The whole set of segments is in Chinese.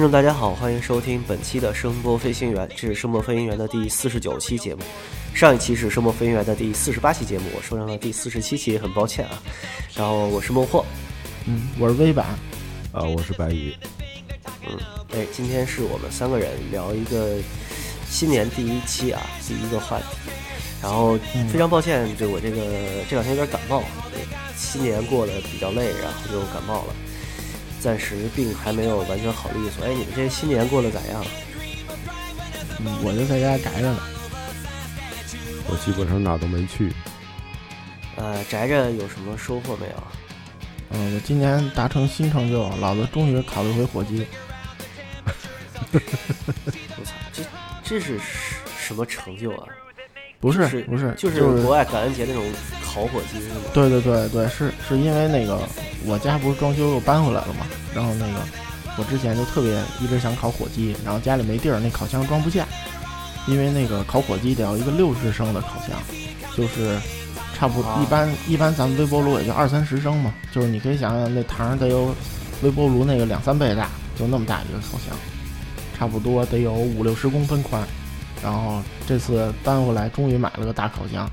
哎，各位听众，大家好，欢迎收听本期的声波飞行员，这是声波飞行员的第四十九期节目。上一期是声波飞行员的第四十八期节目，我说上了第四十七期，很抱歉啊。然后我是孟获，嗯，我是微板，啊，我是白宇，嗯，哎，今天是我们三个人聊一个新年第一期啊，第一个话题。然后非常抱歉，就我这个这两天有点感冒，新年过得比较累，然后就感冒了。暂时病还没有完全好利索。哎，你们这新年过得咋样？嗯，我就在家宅着呢。我基本上哪都没去。呃，宅着有什么收获没有？嗯，我今年达成新成就，老子终于考了一回火鸡。我操，这这是什么成就啊？不是不是，就是国外感恩节那种烤火鸡是吗？对对对对，是是因为那个我家不是装修又搬回来了嘛，然后那个我之前就特别一直想烤火鸡，然后家里没地儿，那烤箱装不下，因为那个烤火鸡得要一个六十升的烤箱，就是差不多一般一般咱们微波炉也就二三十升嘛，就是你可以想想那膛得有微波炉那个两三倍大，就那么大一个烤箱，差不多得有五六十公分宽。然后这次搬回来，终于买了个大烤箱，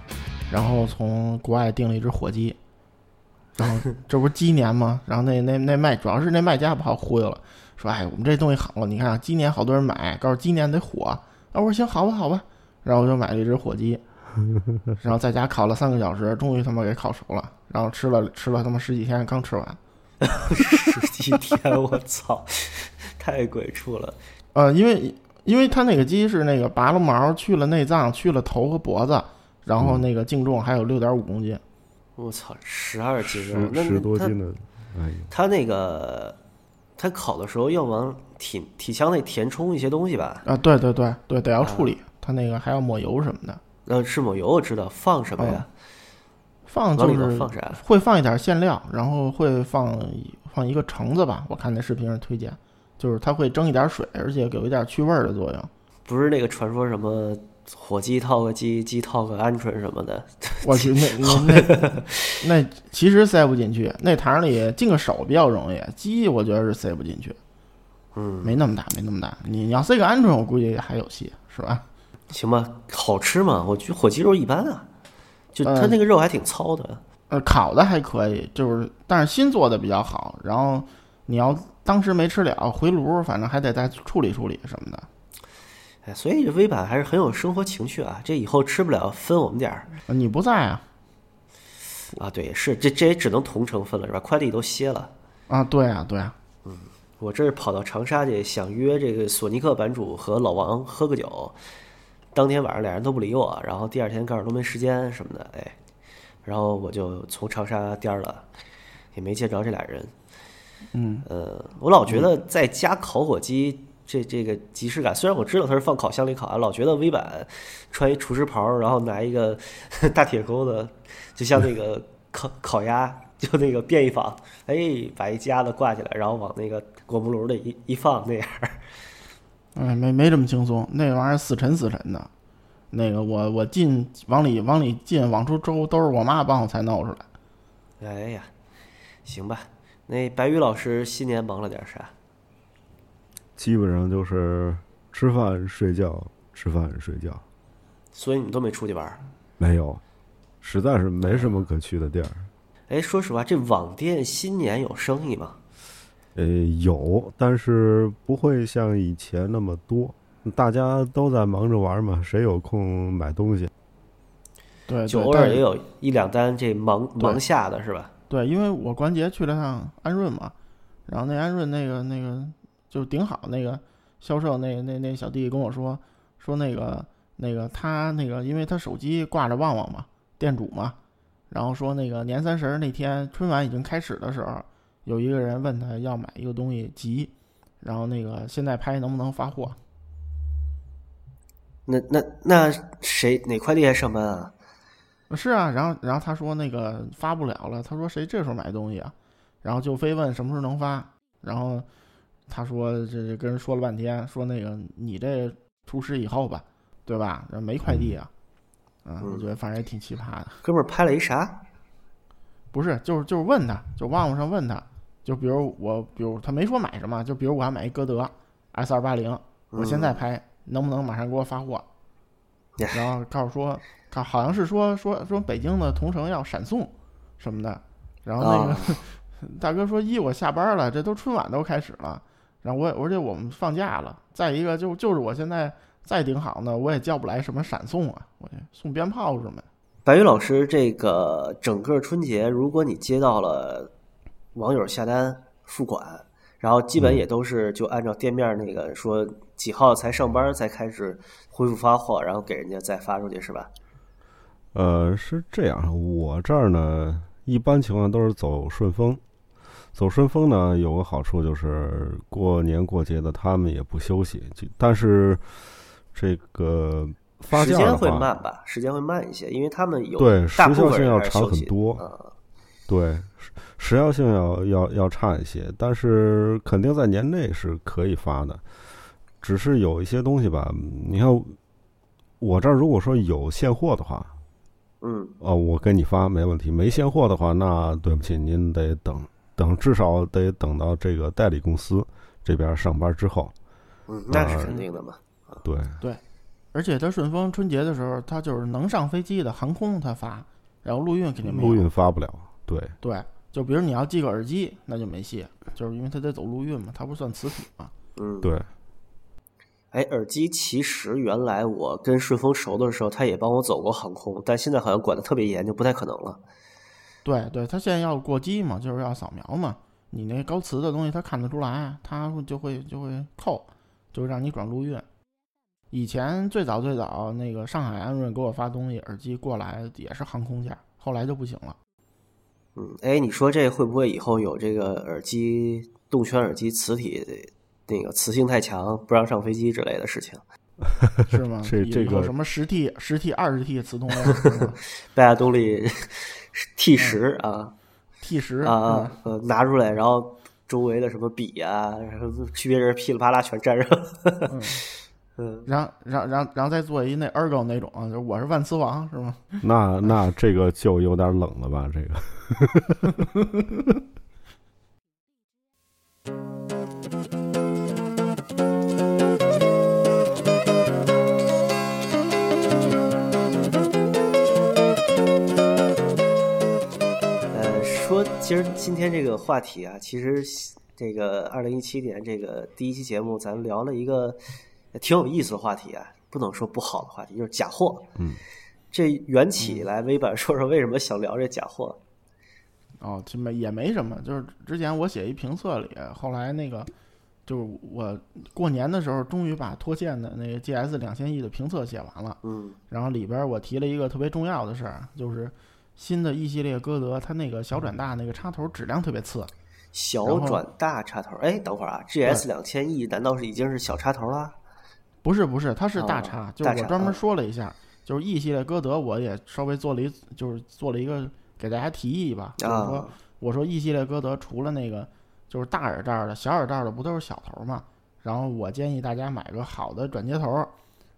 然后从国外订了一只火鸡，然后这不是鸡年吗？然后那 那那卖主要是那卖家把我忽悠了，说哎我们这东西好，你看今年好多人买，告诉今年得火。啊我说行好吧好吧，然后我就买了一只火鸡，然后在家烤了三个小时，终于他妈给烤熟了，然后吃了吃了他妈十几天刚吃完，十几天我操，太鬼畜了。呃，因为。因为它那个鸡是那个拔了毛、去了内脏、去了头和脖子，然后那个净重还有六点五公斤。我操，十二斤，十多斤的。哎，它那个，它烤的时候要往体体腔内填充一些东西吧？啊，对对对对，得要处理。它那个还要抹油什么的。呃，是抹油，我知道。放什么呀？放就是放啥？会放一点馅料，然后会放放一个橙子吧。我看那视频上推荐。就是它会蒸一点水，而且有一点去味儿的作用。不是那个传说什么火鸡套个鸡，鸡套个鹌鹑什么的。我去，那那 那其实塞不进去，那膛里进个手比较容易，鸡我觉得是塞不进去。嗯，没那么大，没那么大。你要塞个鹌鹑，我估计还有戏，是吧？行吧，好吃吗？我觉得火鸡肉一般啊，就它那个肉还挺糙的。呃，烤的还可以，就是但是新做的比较好。然后你要。当时没吃了，回炉，反正还得再处理处理什么的。哎，所以这微版还是很有生活情趣啊！这以后吃不了，分我们点儿。你不在啊？啊，对，是这这也只能同城分了，是吧？快递都歇了。啊，对啊，对啊。嗯，我这是跑到长沙去，想约这个索尼克版主和老王喝个酒。当天晚上俩人都不理我，然后第二天告诉都没时间什么的，哎，然后我就从长沙颠了，也没见着这俩人。嗯，呃，我老觉得在家烤火鸡这这个即视感，虽然我知道它是放烤箱里烤啊，老觉得微版穿一厨师袍，然后拿一个 大铁钩子，就像那个 烤烤鸭，就那个便衣坊，哎，把一夹子挂起来，然后往那个果木炉里一一放那样。哎，没没这么轻松，那玩意儿死沉死沉的。那个我我进往里往里进往出周都是我妈帮我才弄出来。哎呀，行吧。那白宇老师新年忙了点啥？基本上就是吃饭睡觉，吃饭睡觉。所以你都没出去玩？没有，实在是没什么可去的地儿。哎，说实话，这网店新年有生意吗？呃，有，但是不会像以前那么多。大家都在忙着玩嘛，谁有空买东西？对，就偶尔也有一两单这忙忙下的是吧？对，因为我关节去了趟安润嘛，然后那安润那个那个就顶好，那个销售那那那小弟跟我说说那个那个他那个，因为他手机挂着旺旺嘛，店主嘛，然后说那个年三十那天春晚已经开始的时候，有一个人问他要买一个东西急，然后那个现在拍能不能发货？那那那谁哪快递还上班啊？是啊，然后然后他说那个发不了了，他说谁这时候买东西啊？然后就非问什么时候能发，然后他说这跟人说了半天，说那个你这出师以后吧，对吧？没快递啊，嗯，我觉得反正也挺奇葩的。哥们儿拍了一啥？不是，就是就是问他，就旺旺上问他，就比如我，比如他没说买什么，就比如我要买一歌德 S 二八零，我现在拍能不能马上给我发货？然后告诉说，他好像是说说说北京的同城要闪送什么的，然后那个、大哥说一我下班了，这都春晚都开始了，然后我而且我们放假了，再一个就就是我现在再顶好呢，我也叫不来什么闪送啊，我送鞭炮什么。白宇老师，这个整个春节，如果你接到了网友下单付款，然后基本也都是就按照店面那个说几号才上班才开始恢复发货，然后给人家再发出去，是吧？呃，是这样，我这儿呢，一般情况都是走顺丰。走顺丰呢，有个好处就是过年过节的他们也不休息，就但是这个。发时间会慢吧，时间会慢一些，因为他们有对时效性要长很多，对时时效性要要要差一些，但是肯定在年内是可以发的，只是有一些东西吧，你看我这儿如果说有现货的话，嗯，哦，我给你发没问题，没现货的话，那对不起，您得等等，至少得等到这个代理公司这边上班之后，嗯，那是肯定的嘛，对对。而且他顺丰春节的时候，他就是能上飞机的航空他发，然后陆运肯定没陆运发不了。对对，就比如你要寄个耳机，那就没戏，就是因为他得走陆运嘛，他不算磁体嘛。嗯，对。哎，耳机其实原来我跟顺丰熟的时候，他也帮我走过航空，但现在好像管的特别严，就不太可能了。对对，他现在要过机嘛，就是要扫描嘛，你那高磁的东西他看得出来，他就会就会扣，就让你转陆运。以前最早最早那个上海安润给我发东西，耳机过来也是航空价，后来就不行了。嗯，哎，你说这会不会以后有这个耳机动圈耳机磁体那个磁性太强不让上飞机之类的事情？是吗？这这个什么十 T、十 T、二十 T 磁通量？贝亚动力 T 十啊，T 十啊，呃，拿出来，然后周围的什么笔啊，然后区别人噼里啪啦全粘上。嗯，然后，然后，然后，然后再做一那 Ergo 那种，就我是万磁王，是吗？那那这个就有点冷了吧？这个。其实今天这个话题啊，其实这个二零一七年这个第一期节目，咱聊了一个。挺有意思的话题啊，不能说不好的话题，就是假货。嗯，这缘起来，微版说说为什么想聊这假货？哦，这没也没什么，就是之前我写一评测里，后来那个就是我过年的时候，终于把拖欠的那个 GS 两千亿的评测写完了。嗯，然后里边我提了一个特别重要的事儿，就是新的 E 系列歌德，它那个小转大那个插头质量特别次。小转大插头？哎，等会儿啊，GS 两千 E 难道是已经是小插头了？不是不是，它是大插，就是我专门说了一下，就是 E 系列歌德，我也稍微做了一，就是做了一个给大家提议吧，就是说，我说 E 系列歌德除了那个就是大耳罩的，小耳罩的不都是小头嘛？然后我建议大家买个好的转接头，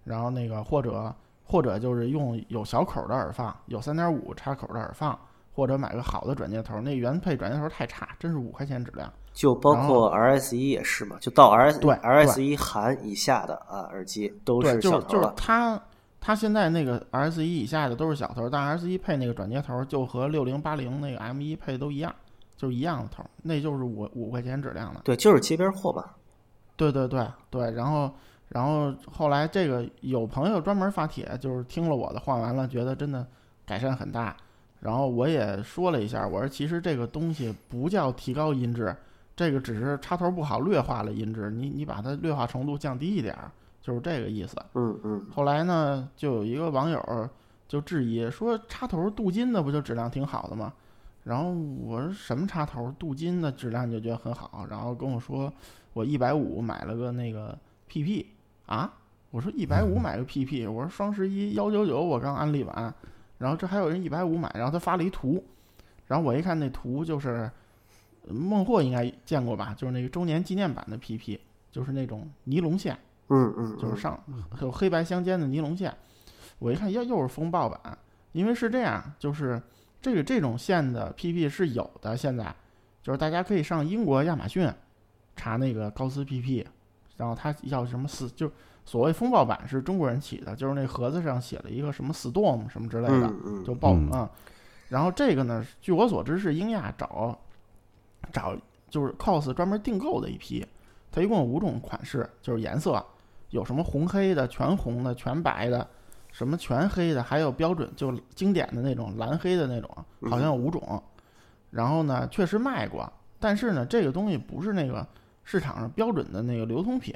然后那个或者或者就是用有小口的耳放，有三点五插口的耳放，或者买个好的转接头，那原配转接头太差，真是五块钱质量。就包括 RS 一也是嘛，就到 RS 对 RS 一含以下的啊耳机都是小头就是就是它它现在那个 RS 一以下的都是小头，但 RS 一配那个转接头就和六零八零那个 M 一配都一样，就是一样的头，那就是五五块钱质量的。对，就是街边货吧。对对对对，然后然后后来这个有朋友专门发帖，就是听了我的话完了，觉得真的改善很大。然后我也说了一下，我说其实这个东西不叫提高音质。这个只是插头不好，略化了音质。你你把它劣化程度降低一点儿，就是这个意思。嗯嗯。后来呢，就有一个网友就质疑说，插头镀金的不就质量挺好的吗？然后我说什么插头镀金的质量就觉得很好？然后跟我说，我一百五买了个那个 PP 啊。我说一百五买个 PP，我说双十一幺九九我刚安利完，然后这还有人一百五买，然后他发了一图，然后我一看那图就是。孟获应该见过吧？就是那个周年纪念版的 PP，就是那种尼龙线，嗯嗯，就是上有黑白相间的尼龙线。我一看又又是风暴版，因为是这样，就是这个这种线的 PP 是有的，现在就是大家可以上英国亚马逊查那个高斯 PP，然后它要什么死，就所谓风暴版是中国人起的，就是那盒子上写了一个什么 storm 什么之类的，就爆嗯啊。然后这个呢，据我所知是英亚找找就是 cos 专门订购的一批，它一共有五种款式，就是颜色，有什么红黑的、全红的、全白的，什么全黑的，还有标准就经典的那种蓝黑的那种，好像有五种。然后呢，确实卖过，但是呢，这个东西不是那个市场上标准的那个流通品，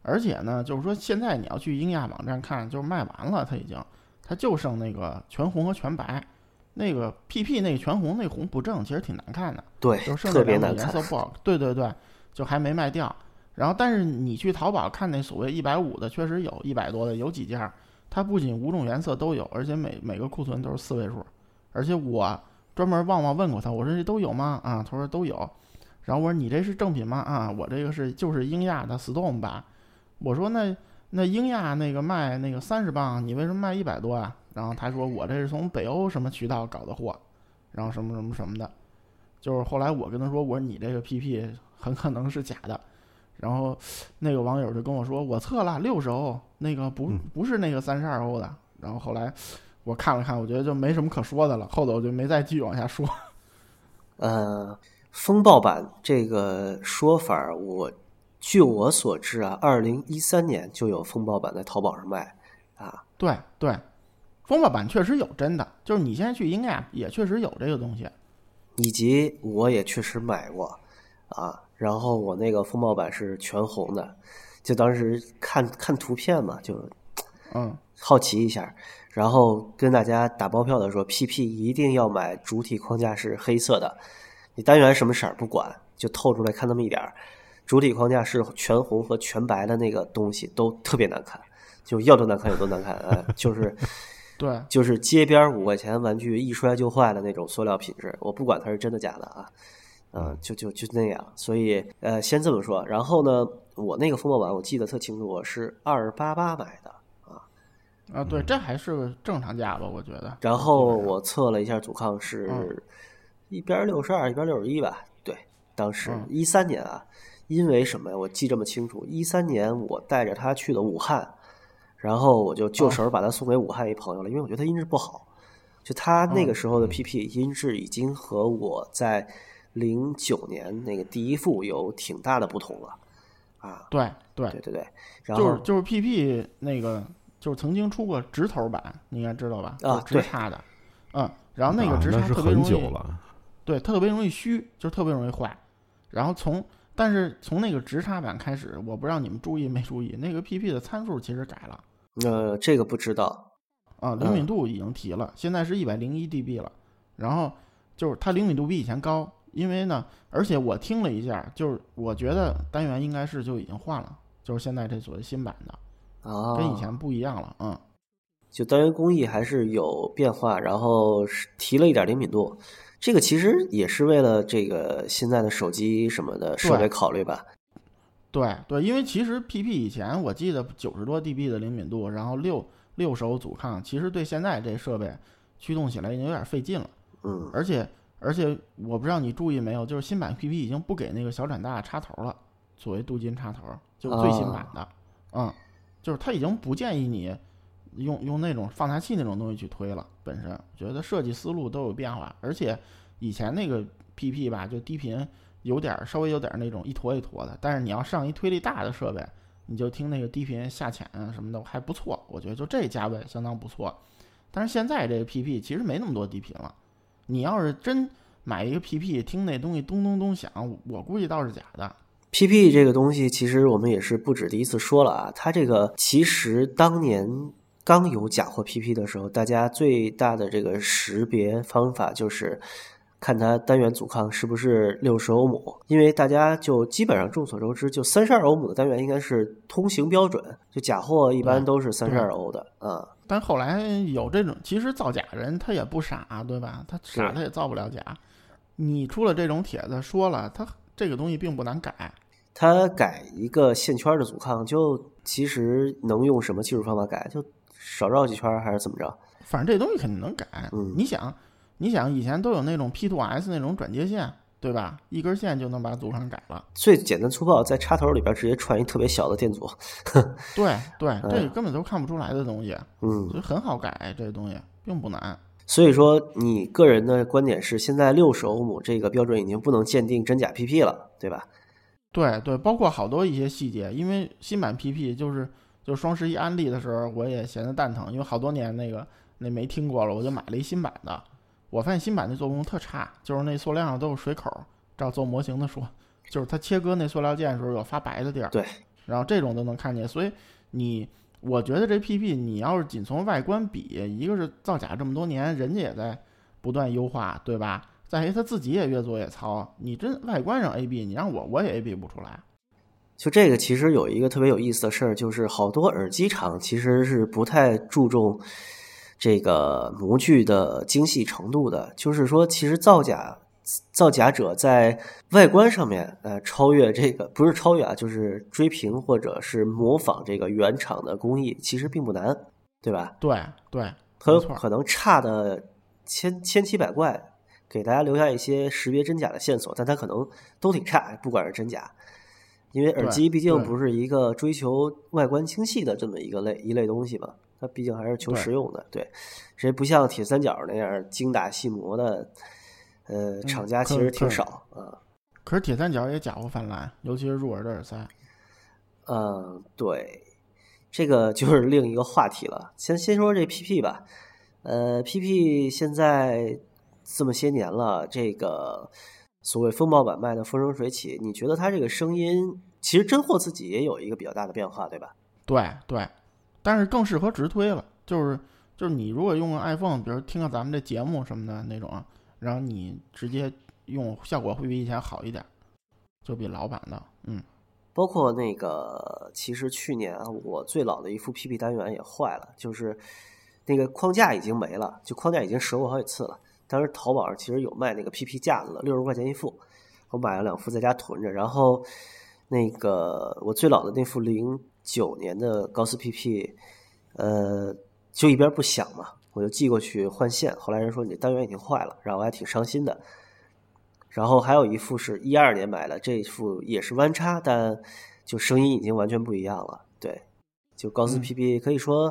而且呢，就是说现在你要去英亚网站看，就是卖完了，它已经，它就剩那个全红和全白，那个 PP 那个全红那红不正，其实挺难看的。对就，剩特别难看。颜色不好，对对对，就还没卖掉。然后，但是你去淘宝看那所谓一百五的，确实有一百多的，有几件儿，它不仅五种颜色都有，而且每每个库存都是四位数。而且我专门旺旺问过他，我说这都有吗？啊，他说都有。然后我说你这是正品吗？啊，我这个是就是英亚的 Storm 版。我说那那英亚那个卖那个三十磅，你为什么卖一百多啊？然后他说我这是从北欧什么渠道搞的货，然后什么什么什么的。就是后来我跟他说，我说你这个 PP 很可能是假的，然后那个网友就跟我说，我测了六十欧，那个不嗯不是那个三十二欧的。然后后来我看了看，我觉得就没什么可说的了，后头我就没再继续往下说。呃，风暴版这个说法儿，我据我所知啊，二零一三年就有风暴版在淘宝上卖啊。对对，风暴版确实有真的，就是你现在去英亚也确实有这个东西。以及我也确实买过啊，然后我那个风暴版是全红的，就当时看看图片嘛，就嗯，好奇一下，然后跟大家打包票的说，PP 一定要买主体框架是黑色的，你单元什么色儿不管，就透出来看那么一点儿，主体框架是全红和全白的那个东西都特别难看，就要多难看有多难看，呃，就是。对，就是街边五块钱玩具一摔就坏的那种塑料品质，我不管它是真的假的啊，嗯、就就就那样。所以呃，先这么说。然后呢，我那个风暴版我记得特清楚，我是二八八买的。啊啊对，这还是个正常价吧，我觉得。然后我测了一下阻抗嗯是一边六十二，一边六十一吧。对，当时嗯一三年啊，因为什么呀？我记这么清楚，一三年我带着他去的武汉，然后我就就哦手把他送给武汉一朋友了，因为我觉得他音质不好。就他那个嗯时候的 PP 音质已经和我在零九年那个第一副有挺大的不同了啊！对对，对对对，然后就是就是 PP 那个，就是曾经出过直头版，你应该知道吧？啊就是直插的，嗯，然后那个啊直插是很特别容易，久了，对，特别容易虚，就是特别容易坏。然后从但是从那个直插板开始，我不知道你们注意没注意，那个 PP 的参数其实改了呃，这个不知道，啊，灵敏度已经提了，现在是一百零一 dB 了。然后就是它灵敏度比以前高，因为呢，而且我听了一下，就是我觉得单元应该是就已经换了，就是现在这所谓新版的，啊，跟以前不一样了，嗯。就单元工艺还是有变化，然后是提了一点灵敏度。这个其实也是为了这个现在的手机什么的设备考虑吧？对对，因为其实 PP 以前我记得九十多 dB 的灵敏度，然后六六手阻抗，其实对现在这设备驱动起来已经有点费劲了。嗯，而且而且我不知道你注意没有，就是新版 PP 已经不给那个小转大插头了，作为镀金插头，就是最新版的，嗯，就是它已经不建议你用用那种放大器那种东西去推了。本身觉得设计思路都有变化，而且以前那个 PP 吧，就低频有点稍微有点那种一坨一坨的，但是你要上一推力大的设备，你就听那个低频下潜啊什么的还不错，我觉得就这价位相当不错。但是现在这个 PP 其实没那么多低频了，你要是真买一个 PP 听那东西咚咚咚响，我估计倒是假的。PP 这个东西，其实我们也是不止第一次说了啊。它这个其实当年刚有假货 PP 的时候，大家最大的这个识别方法就是看它单元阻抗是不是六十欧姆，因为大家就基本上众所周知，就三十二欧姆的单元应该是通行标准，就假货一般都是三十二欧的啊。但后来有这种，其实造假人他也不傻，对吧？他傻他也造不了假。你出了这种帖子说了，他这个东西并不难改。他改一个线圈的阻抗，就其实能用什么技术方法改？就少绕几圈还是怎么着？反正这东西肯定能改。嗯你想，你想以前都有那种 P to S 那种转接线，对吧？一根线就能把组上改了。最简单粗暴，在插头里边直接串一特别小的电阻。对 对，这嗯根本都看不出来的东西，嗯，所以很好改，这东西并不难。所以说你个人的观点是，现在六十欧姆这个标准已经不能鉴定真假 PP 了，对吧？对对，包括好多一些细节，因为新版 PP 就是就双十一安利的时候，我也闲得蛋疼，因为好多年那个那没听过了，我就买了一新版的。我发现新版的做工特差，就是那塑料上都有水口，照做模型的说，就是它切割那塑料件的时候有发白的地儿。对，然后这种都能看见，所以你我觉得这 PP 你要是仅从外观比，一个是造假这么多年，人家也在不断优化，对吧？再一他自己也越做越糙，你真外观上 AB，你让我我也 AB 不出来。就这个其实有一个特别有意思的事儿，就是好多耳机厂其实是不太注重这个模具的精细程度的。就是说，其实造假造假者在外观上面，呃，超越这个不是超越啊，就是追平或者是模仿这个原厂的工艺，其实并不难，对吧？对对，很有可能差的千千奇百怪，给大家留下一些识别真假的线索，但它可能都挺差，不管是真假。因为耳机毕竟不是一个追求外观清晰的这么一个类一类东西嘛，它毕竟还是求实用的。对，谁不像铁三角那样精打细磨的，呃，厂家其实挺少啊。可是铁三角也假货泛滥，尤其是入耳的耳塞。嗯，对，这个就是另一个话题了。先先说这 PP 吧，呃，PP 现在这么些年了，这个所谓风暴版卖的风生水起，你觉得它这个声音，其实真货自己也有一个比较大的变化，对吧？对对，但是更适合直推了，就是就是你如果用个 iPhone，比如听个咱们这节目什么的那种，然后你直接用，效果会比以前好一点，就比老版的，嗯，包括那个，其实去年啊，我最老的一副 PP 单元也坏了，就是那个框架已经没了，就框架已经折过好几次了。当时淘宝上其实有卖那个 PP 架子的，六十块钱一副，我买了两副在家囤着。然后那个我最老的那副零九年的高斯 PP，呃，就一边不响嘛，我就寄过去换线。后来人说你这单元已经坏了，然后我还挺伤心的。然后还有一副是一二年买的，这一副也是弯插，但就声音已经完全不一样了。对，就高斯嗯 PP 可以说，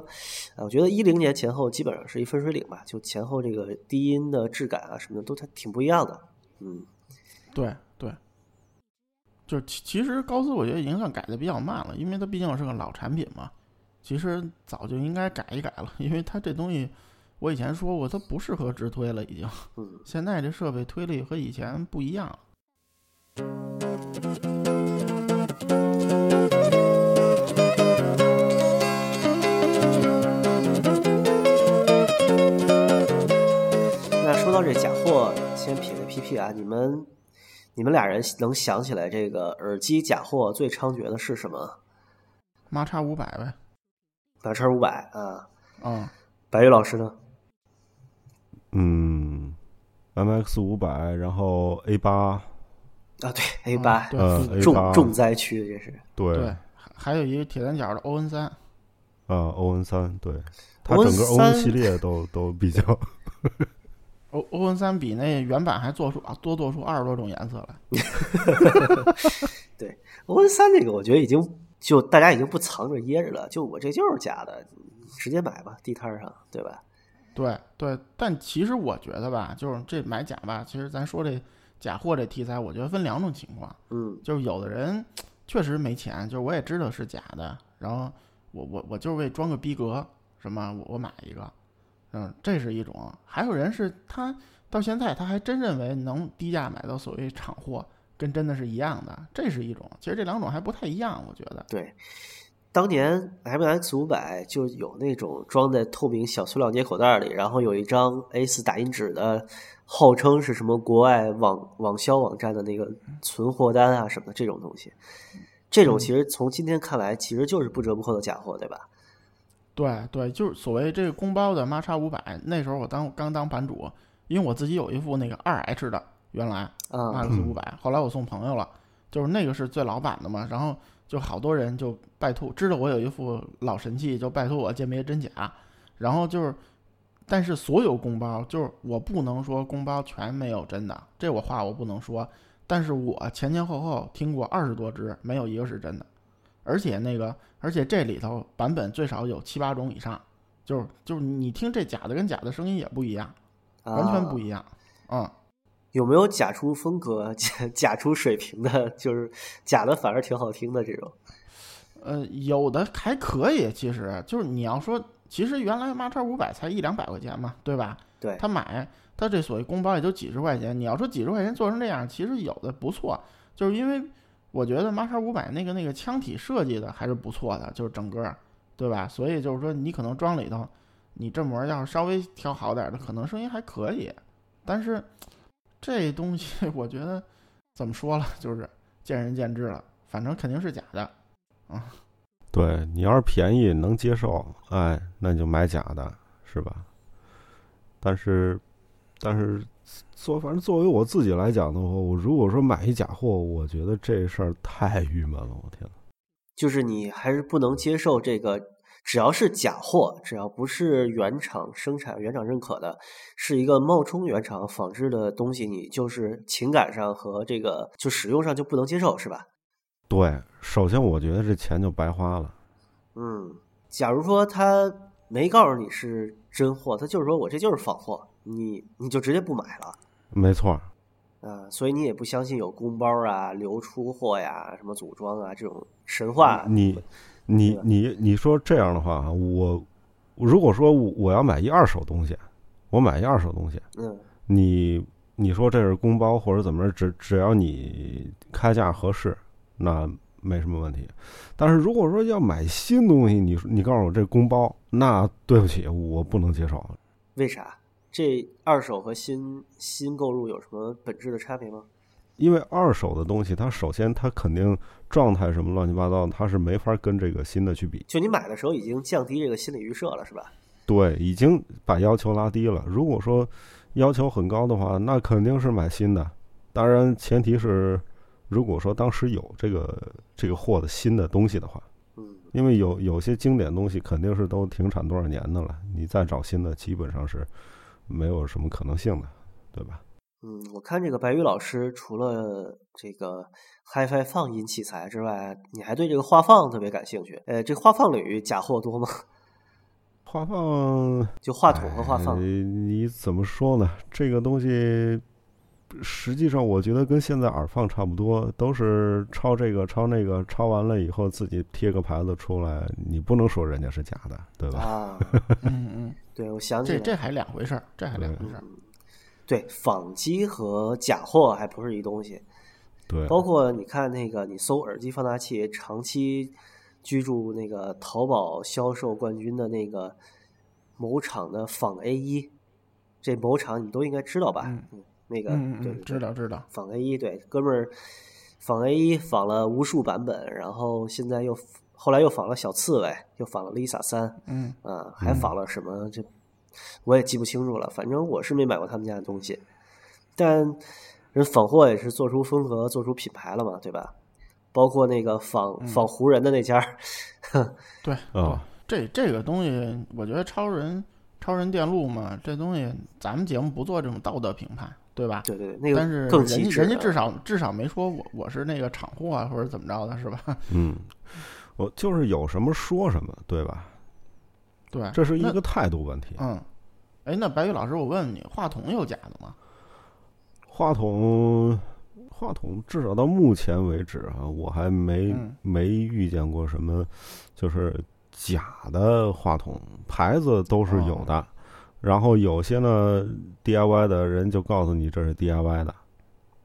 呃我觉得一零年前后基本上是一分水岭吧，就前后这个低音的质感啊什么的都它挺不一样的。嗯，对对，就其其实高斯我觉得已经算改的比较慢了，因为它毕竟是个老产品嘛，其实早就应该改一改了，因为它这东西我以前说过，它不适合直推了，已经。嗯，现在这设备推力和以前不一样了。这假货，先撇个 PP 啊，你们你们俩人能想起来这个耳机假货最猖獗的是什么？马叉五百呗，马叉五百啊，嗯，白宇老师呢？嗯，MX 五百，然后 A 八，啊，对 A 八、重重灾区，这是。对，对，还还有一个铁三角的 ON 三，啊，ON 三，对，它整个 ON 系列都都比较，O ON 三比那原版还做出啊多做出二十多种颜色来。对，欧文三那个，我觉得已经就大家已经不藏着掖着了，就我这就是假的，直接买吧，地摊上，对吧？对对，但其实我觉得吧，就是这买假吧，其实咱说这假货这题材，我觉得分两种情况，嗯就是有的人确实没钱，就是我也知道是假的，然后我我我就是为装个逼格，什么我我买一个，嗯，这是一种；还有人是他到现在他还真认为能低价买到所谓厂货，跟真的是一样的，这是一种。其实这两种还不太一样，我觉得。对。当年 MX 五百就有那种装在透明小塑料接口袋里，然后有一张 A 四打印纸的，号称是什么国外网网销网站的那个存货单啊什么的这种东西。这种其实从今天看来，其实就是不折不扣的假货，对吧？对对，就是所谓这个公包的妈叉五百，那时候我当刚当版主，因为我自己有一副那个二 H 的，原来啊、Max 五百，后来我送朋友了，就是那个是最老版的嘛，然后就好多人就拜托，知道我有一副老神器，就拜托我鉴别真假，然后就是但是所有公包就是我不能说公包全没有真的，这我话我不能说。但是我前前后后听过二十多只，没有一个是真的，而且那个，而且这里头版本最少有七八种以上，就是就是你听这假的跟假的声音也不一样，完全不一样。嗯，有没有假出风格、假假出水平的？就是假的反而挺好听的这种？呃，有的还可以，其实就是你要说，其实原来马叉五百才一两百块钱嘛，对吧？对，他买。他这所谓工包也就几十块钱，你要说几十块钱做成这样，其实有的不错，就是因为我觉得马叉五百那个那个腔体设计的还是不错的，就是整个，对吧？所以就是说你可能装里头，你振膜要是稍微调好点的，可能声音还可以。但是这东西 我觉得怎么说了，就是见仁见智了，反正肯定是假的，啊。对你要是便宜能接受，哎，那就买假的，是吧？但是。但是，作反正作为我自己来讲的话，我如果说买一假货，我觉得这事儿太郁闷了。我天呐，就是你还是不能接受这个，只要是假货，只要不是原厂生产、原厂认可的，是一个冒充原厂仿制的东西，你就是情感上和这个就使用上就不能接受，是吧？对，首先我觉得这钱就白花了。嗯，假如说他没告诉你是真货，他就是说我这就是仿货。你你就直接不买了，没错，啊，所以你也不相信有公包啊、流出货呀、什么组装啊这种神话。你你你你说这样的话，我如果说我要买一二手东西，我买一二手东西，嗯，你你说这是公包或者怎么着，只只要你开价合适，那没什么问题。但是如果说要买新东西，你你告诉我这公包，那对不起，我不能接受。为啥？这二手和新新购入有什么本质的差别吗？因为二手的东西，它首先它肯定状态什么乱七八糟，它是没法跟这个新的去比。就你买的时候已经降低这个心理预设了，是吧？对，已经把要求拉低了。如果说要求很高的话，那肯定是买新的。当然，前提是如果说当时有这个这个货的新的东西的话，嗯，因为有有些经典东西肯定是都停产多少年的了，你再找新的，基本上是。没有什么可能性的，对吧？嗯，我看这个白宇老师除了这个 HiFi 放音器材之外，你还对这个画放特别感兴趣。呃，这画放领域假货多吗？画放就话筒和画放，你怎么说呢？这个东西实际上我觉得跟现在耳放差不多，都是抄这个抄那个，抄完了以后自己贴个牌子出来，你不能说人家是假的，对吧？啊，嗯嗯。对，我想起这这还两回事儿，这还两回事儿。对，仿机和假货还不是一东西。对，包括你看那个，你搜耳机放大器，长期居住那个淘宝销售冠军的那个某厂的仿 A 一，这某厂你都应该知道吧？嗯，那个对，知道知道。仿 A 一，对，哥们儿仿 A 一仿了无数版本，然后现在又。后来又仿了小刺猬，又仿了 Lisa 三，嗯，啊，还仿了什么？这我也记不清楚了。反正我是没买过他们家的东西，但人仿货也是做出风格、做出品牌了嘛，对吧？包括那个仿仿湖人的那家，对，啊，这这个东西，我觉得超人超人电路嘛，这东西咱们节目不做这种道德评判，对吧？对对，那个但是人家人家至少至少没说我我是那个厂货啊，或者怎么着的，是吧？嗯。我就是有什么说什么，对吧？对，这是一个态度问题。嗯，哎，那白宇老师，我问问你，话筒有假的吗？话筒，话筒，至少到目前为止啊，我还没没遇见过什么就是假的话筒，牌子都是有的。然后有些呢，DIY 的人就告诉你这是 DIY 的。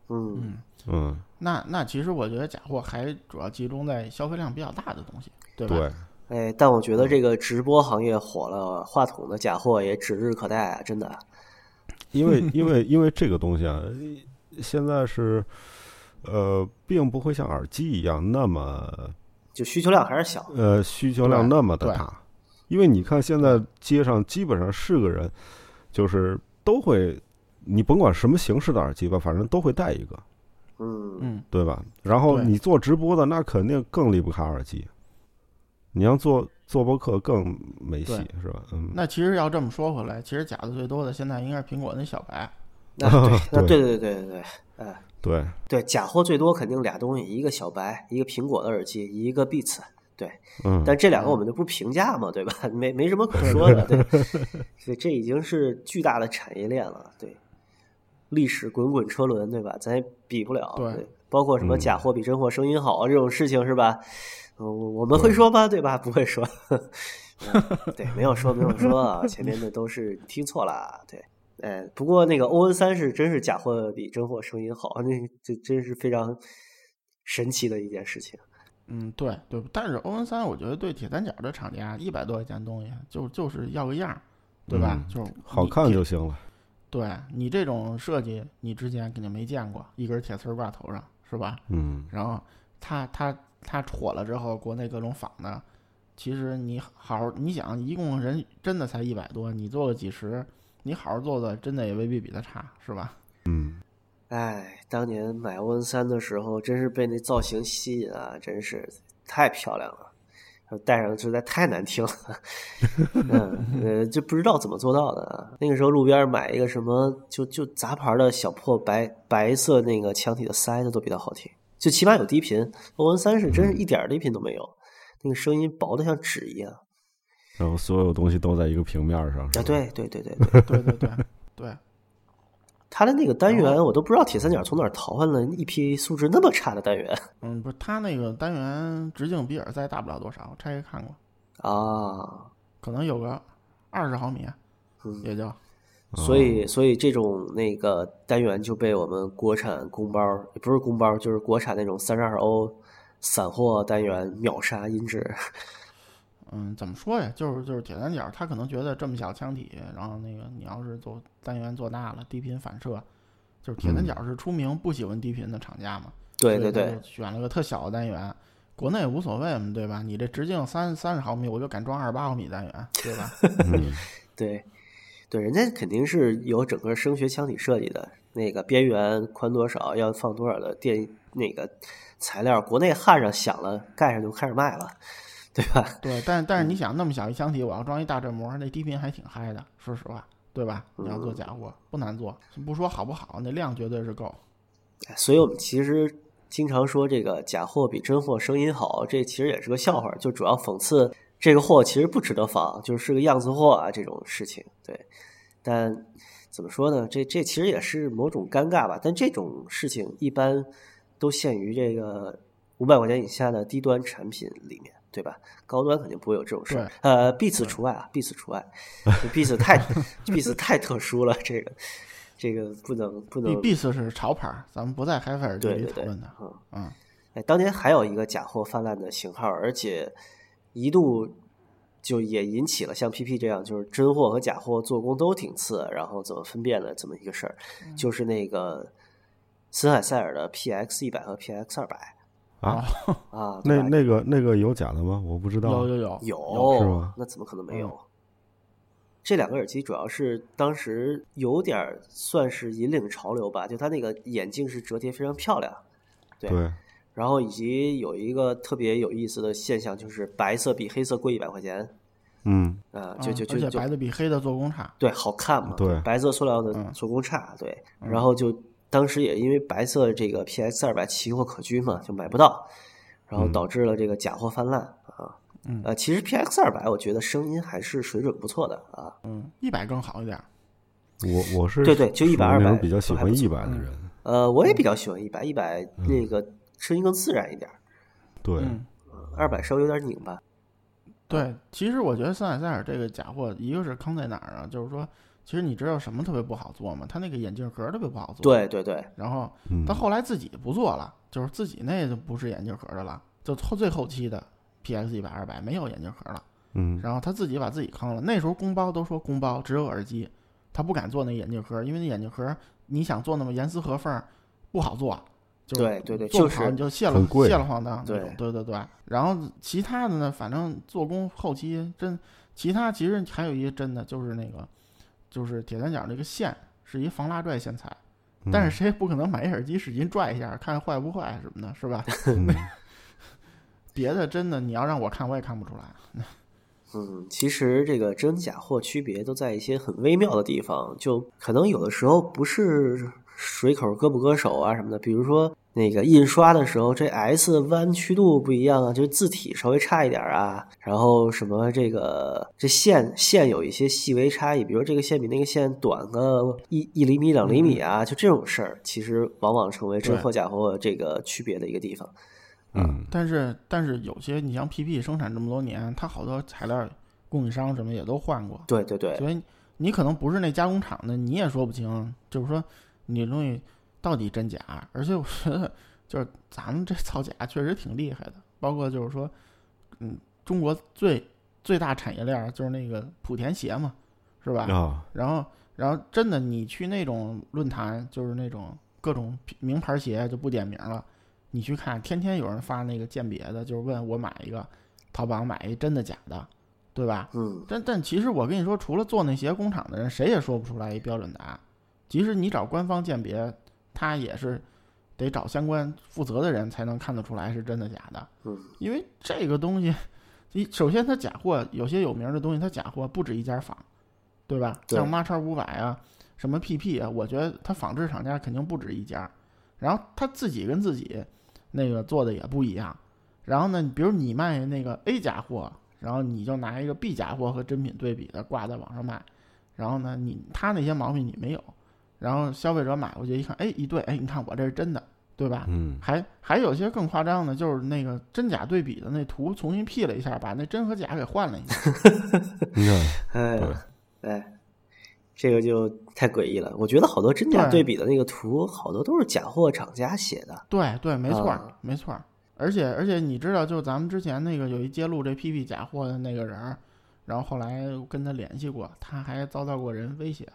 嗯嗯。那那其实我觉得假货还主要集中在消费量比较大的东西，对吧？对。哎，但我觉得这个直播行业火了，话筒的假货也指日可待啊！真的。因为因为因为这个东西啊，现在是呃，并不会像耳机一样那么就需求量还是小。呃，需求量那么的大，因为你看现在街上基本上是个人，就是都会，你甭管什么形式的耳机吧，反正都会带一个。嗯嗯，对吧？然后你做直播的，那肯定更离不开耳机。你要做做播客更没戏是吧？嗯，那其实要这么说回来，其实假的最多的现在应该是苹果那小白。那 对，那对对对对对对，哎，对，对，假货最多肯定俩东西，一个小白，一个苹果的耳机，一个 Beats。对，嗯，但这两个我们就不评价嘛，对吧？没没什么可说的，对，所以这已经是巨大的产业链了，对，历史滚滚车轮，对吧？咱也比不了，对包括什么嗯假货比真货声音好啊这种事情是吧？嗯，我我们会说吗？对吧？不会说，嗯 对，没有说没有说啊，前面的都是听错了，对。哎，不过那个 ON 三是真是假货比真货声音好，那这真是非常神奇的一件事情。嗯，对对，但是欧文三我觉得对铁三角的厂家一百多块钱东西，就就是要个样儿，对吧？嗯就是好看就行了。对你这种设计，你之前肯定没见过，一根铁丝儿挂头上，是吧？嗯，然后它它它火了之后，国内各种仿的，其实你好好你想，一共人真的才一百多，你做个几十，你好好做做，真的也未必比它差，是吧？嗯，哎，当年买 ON 三的时候，真是被那造型吸引啊，真是太漂亮了，戴上实在太难听了，嗯，呃，就不知道怎么做到的啊。那个时候路边买一个什么，就就杂牌的小破白白色那个墙体的塞子都比较好听，就起码有低频。ON 三是真是一点低频都没有，那个声音薄的像纸一样。然后所有东西都在一个平面上。是啊，吧，对对对对对，对对对对，它的那个单元我都不知道铁三角从哪儿淘换了一批素质那么差的单元嗯，不是，他那个单元直径比耳塞大不了多少，我拆开看过，啊。可能有个二十毫米，嗯也就所以，所以这种那个单元就被我们国产公包，也不是公包，就是国产那种三十二欧散货单元秒杀音质。嗯，怎么说呀？就是就是铁三角，他可能觉得这么小腔体，然后那个你要是做单元做大了，低频反射，就是铁三角是出名不喜欢低频的厂家嘛。对对对选了个特小的单元，国内无所谓嘛，对吧？你这直径三三十毫米，我就敢装二十八毫米单元，对吧？嗯，对，对，人家肯定是有整个声学腔体设计的，那个边缘宽多少，要放多少的电那个材料，国内焊上响了，盖上就开始卖了，对吧？对，但但是你想那么小一箱体，我要装一大振膜，那低频还挺嗨的，说实话，对吧？你要做假货不难做，不说好不好，那量绝对是够。哎所以我们其实经常说这个假货比真货声音好，这其实也是个笑话，就主要讽刺这个货其实不值得仿，就是个样子货啊这种事情。对，但怎么说呢？这这其实也是某种尴尬吧。但这种事情一般都限于这个五百块钱以下的低端产品里面，对吧？高端肯定不会有这种事儿。呃，Beats 除外啊，Beats 除外，Beats 太 Beats 太特殊了，这个这个不能不 B 能 B 四是潮牌，咱们不在海菲耳机对对对里讨论的。嗯嗯，哎，当年还有一个假货泛滥的型号，而且一度就也引起了像 PP 这样，就是真货和假货做工都挺次，然后怎么分辨的这么一个事儿，嗯就是那个森海塞尔的 PX 一百和 PX 二百啊，啊，那那个那个有假的吗？我不知道。有有有。有是吗？那怎么可能没嗯。有？这两个耳机主要是当时有点算是引领潮流吧，就它那个眼镜是折叠非常漂亮，对。对，然后以及有一个特别有意思的现象，就是白色比黑色贵一百块钱嗯，啊，就就就就白的比黑的做工差。对好看嘛，对。白色塑料的嗯。做工差，对，然后就当时也因为白色这个 PX 二百奇货可居嘛，就买不到，然后嗯导致了这个假货泛滥啊。嗯呃，其实 PX 二百我觉得声音还是水准不错的啊，嗯，一百更好一点。我我是对对就100属于那种200比较喜欢一百的人。呃，我也比较喜欢一百，一百那个声音更自然一点，对，嗯，二百稍微有点拧巴。对，其实我觉得森海塞尔这个假货，一个是坑在哪儿啊？就是说，其实你知道什么特别不好做吗？他那个眼镜盒特别不好做。。对对对，然后嗯他后来自己不做了，就是自己那就不是眼镜盒的了，就后最后期的 PX 一百、二百没有眼镜盒了。嗯，然后他自己把自己坑了。那时候公包都说公包只有耳机，他不敢做那眼镜盒，因为那眼镜盒你想做那么严丝合缝不好做，就对对对做不好就是你就卸了卸了晃荡那对种。对对对。然后其他的呢，反正做工后期真，其他其实还有一个真的就是那个，就是铁三角那个线是一防拉拽线材，嗯但是谁也不可能买一耳机使劲拽一下看坏不坏什么的，是吧？嗯别的真的你要让我看我也看不出来。嗯，其实这个真假货区别都在一些很微妙的地方，就可能有的时候不是水口割不割手啊什么的，比如说那个印刷的时候，这 S 弯曲度不一样啊，就是字体稍微差一点啊，然后什么这个这线线有一些细微差异，比如这个线比那个线短个一一厘米两厘米啊，就这种事儿，其实往往成为真货假货这个区别的一个地方。嗯，但是但是有些你像 PP 生产这么多年，它好多材料供应商什么也都换过，对对对，所以你可能不是那加工厂的，你也说不清，就是说你东西到底真假。而且我觉得就是咱们这造假确实挺厉害的，包括就是说，嗯，中国最最大产业链就是那个莆田鞋嘛，是吧？啊，然后然后真的你去那种论坛，就是那种各种名牌鞋就不点名了。你去看，天天有人发那个鉴别的，就是问我买一个，淘宝买一真的假的，对吧？嗯，但但其实我跟你说，除了做那鞋工厂的人，谁也说不出来一标准答案。即使你找官方鉴别，他也是得找相关负责的人才能看得出来是真的假的。嗯，因为这个东西，你首先它假货，有些有名的东西它假货不止一家仿，对吧？对像马超五百啊，什么 PP 啊，我觉得它仿制厂家肯定不止一家。然后他自己跟自己那个做的也不一样。然后呢，比如你卖那个 A 假货，然后你就拿一个 B 假货和真品对比的挂在网上卖，然后呢，你他那些毛病你没有，然后消费者买过去一看，哎，一对，哎，你看我这是真的，对吧？嗯，还还有些更夸张的，就是那个真假对比的那图重新 P 了一下，把那真和假给换了一下。你看，哎对，哎，这个就太诡异了。我觉得好多真假对对比的那个图，好多都是假货厂家写的。对对，没错没错儿。而且而且你知道，就咱们之前那个有一揭露这 PP 假货的那个人儿，然后后来跟他联系过，他还遭到过人威胁。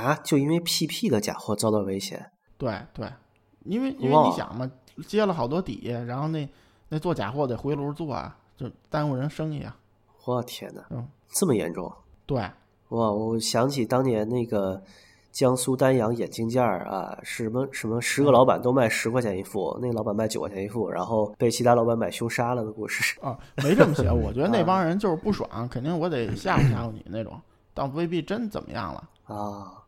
啊，就因为 PP 的假货遭到威胁，对对，因为因为你想嘛，接了好多底，然后那那做假货得回炉做啊，就耽误人生意啊。我天哪，嗯这么严重！对，哇，我想起当年那个江苏丹阳眼镜架儿啊，什么什么十个老板都卖十块钱一副，那个老板卖九块钱一副，然后被其他老板买凶杀了的故事。啊，没这么写。我觉得那啊帮人就是不爽，肯定我得吓唬吓唬你那种，倒未必真怎么样了。啊，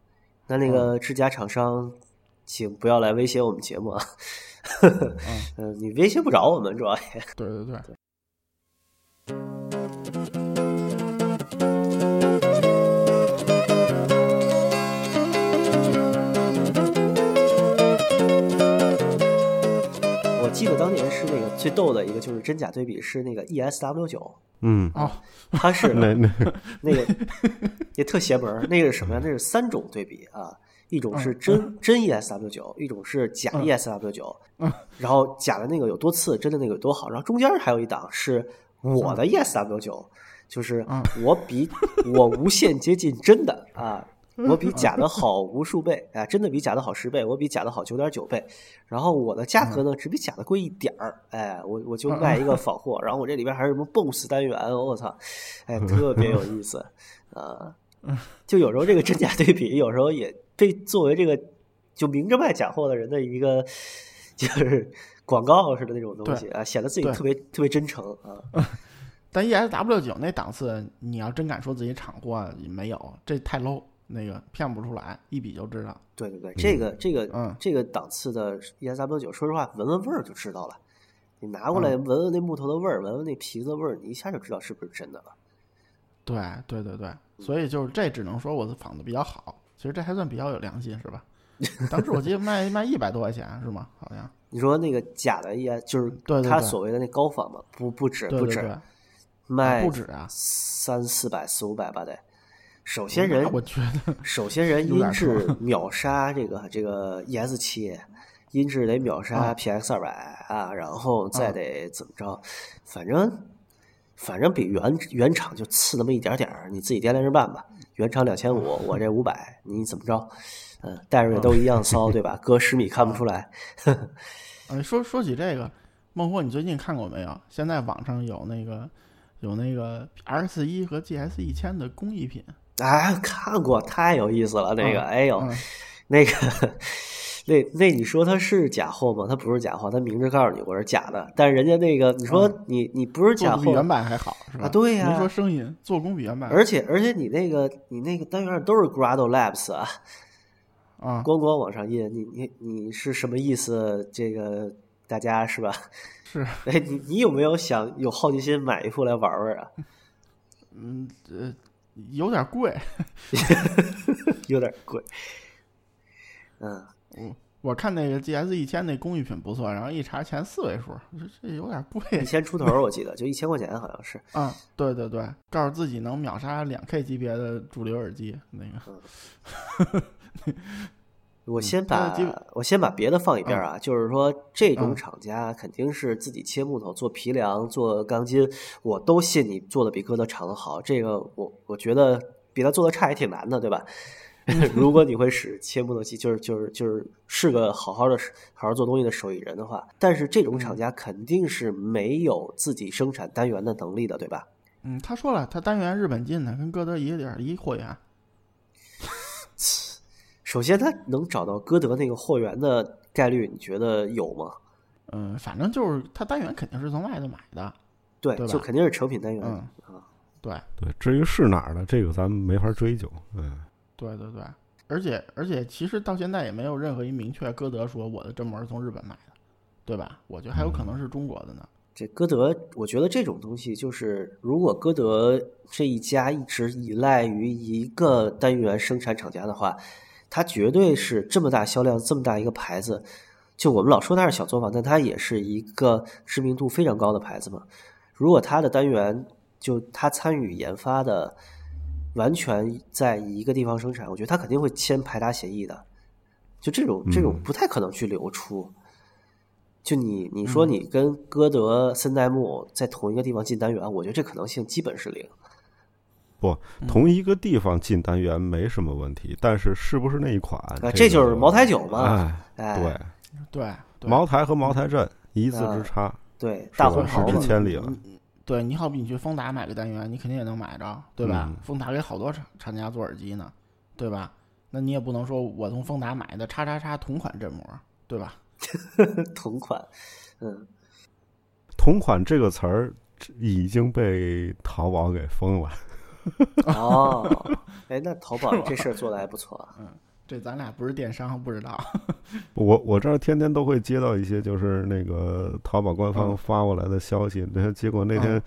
那那个制假厂商，请不要来威胁我们节目啊！嗯，你威胁不着我们，主要也。对对对，记得当年是那个最逗的一个，就是真假对比是那个 ESW 九，嗯，哦，它是那那那个也特邪门儿，那个是什么呀？那是三种对比啊，一种是真、真 ESW 九，一种是假 ESW 九、嗯。然后假的那个有多次，真的那个有多好，然后中间还有一档是我的 ESW 九、就是嗯。我比我无限接近真的啊。我比假的好无数倍啊，真的比假的好十倍，我比假的好九点九倍，然后我的价格呢只比假的贵一点儿，哎，我我就卖一个仿货，然后我这里边还是什么 BOSS 单元，我操，哎，特别有意思啊。就有时候这个真假对比，有时候也被作为这个就明着卖假货的人的一个就是广告似的那种东西啊，显得自己特别特别真诚啊。但 ESW 九那档次，你要真敢说自己厂货，没有，这太 low，那个骗不出来，一比就知道。对对对，这个这个嗯这个档次的 ESW 九，说实话，闻闻味儿就知道了。你拿过来闻闻那木头的味儿，闻闻那皮子的味儿，你一下就知道是不是真的了。对对对对，所以就是这只能说我的仿的比较好，其实这还算比较有良心，是吧？当时我记得卖卖一百多块钱是吗？好像 你说那个假的 ES 就是对对对他所谓的那高仿嘛，不不止不止对对对，卖不止啊。三四百四五百吧得。首先人我觉得首先人 音质秒杀这个这个 ES 七，音质得秒杀啊 PX 二百啊，然后再得怎么着，反正反正比原原厂就次那么一点点儿，你自己掂量着办吧。原厂两千五，我这五百，你怎么着？嗯，戴着都一样骚，对吧？隔十米看不出来。呃，说说起这个，孟获，你最近看过没有？现在网上有那个有那个 RS 一和 GS 一千的工艺品，哎，看过，太有意思了。那个，嗯哎呦，嗯那个那那你说它是假货吗？它不是假货，它明着告诉你我是假的。但是人家那个，你说你你不是假货比原版还好，是吧？啊对呀您说声音做工比原版而且而且你那个你那个单元都是 Grado Labs 啊，啊，咣咣往上印，你你你是什么意思？这个大家是吧？是，哎，你你有没有想有好奇心买一副来玩玩啊？嗯呃，有点贵。有点贵。嗯，我我看那个 GS 一千那工艺品不错，然后一查前四位数，这这有点贵一千出头我记得就一千块钱好像是。啊！对对对，告诉自己能秒杀两 K 级别的主流耳机，那个 我先嗯把、我先把别的放一边儿啊，就是说这种厂家肯定是自己切木头、做皮梁、做钢筋，我都信你做的比歌德厂的好。这个我我觉得比他做的差也挺难的，对吧？如果你会使切木头机，就是就是就是是个好好的好好做东西的手艺人的话，但是这种厂家肯定是没有自己生产单元的能力的，对吧？嗯，他说了，他单元日本进的，跟歌德一个点儿一货源。首先，他能找到歌德那个货源的概率，你觉得有吗？嗯，反正就是他单元肯定是从外头买的。对，对就肯定是成品单元。嗯啊，对对，至于是哪儿的，这个咱们没法追究。嗯，对对对，而且而且其实到现在也没有任何一明确歌德说我的真膜是从日本买的，对吧？我觉得还有可能是中国的呢。这歌德，我觉得这种东西就是，如果歌德这一家一直依赖于一个单元生产厂家的话，它绝对是这么大销量、这么大一个牌子。就我们老说它是小作坊，但它也是一个知名度非常高的牌子嘛。如果它的单元就它参与研发的，完全在一个地方生产，我觉得它肯定会签排他协议的。就这种这种嗯不太可能去流出。就你你说你跟歌德、森代木在同一个地方进单元，我觉得这可能性基本是零。不，同一个地方进单元没什么问题，但是是不是那一款？啊，这这就是茅台酒嘛。哎，哎，对，对对茅台和茅台镇一字之差，对，是大吧红袍嘛咫尺。千里了。对，你好比你去丰达买个单元，你肯定也能买着，对吧？嗯丰达给好多厂厂家做耳机呢，对吧？那你也不能说我从丰达买的叉叉叉同款振膜，对吧？同款，嗯，同款这个词儿已经被淘宝给封了。哦，哎，那淘宝这事儿做的还不错啊。这咱俩不是电商，不知道。我我这儿天天都会接到一些就是那个淘宝官方嗯发过来的消息，那、结果那天、嗯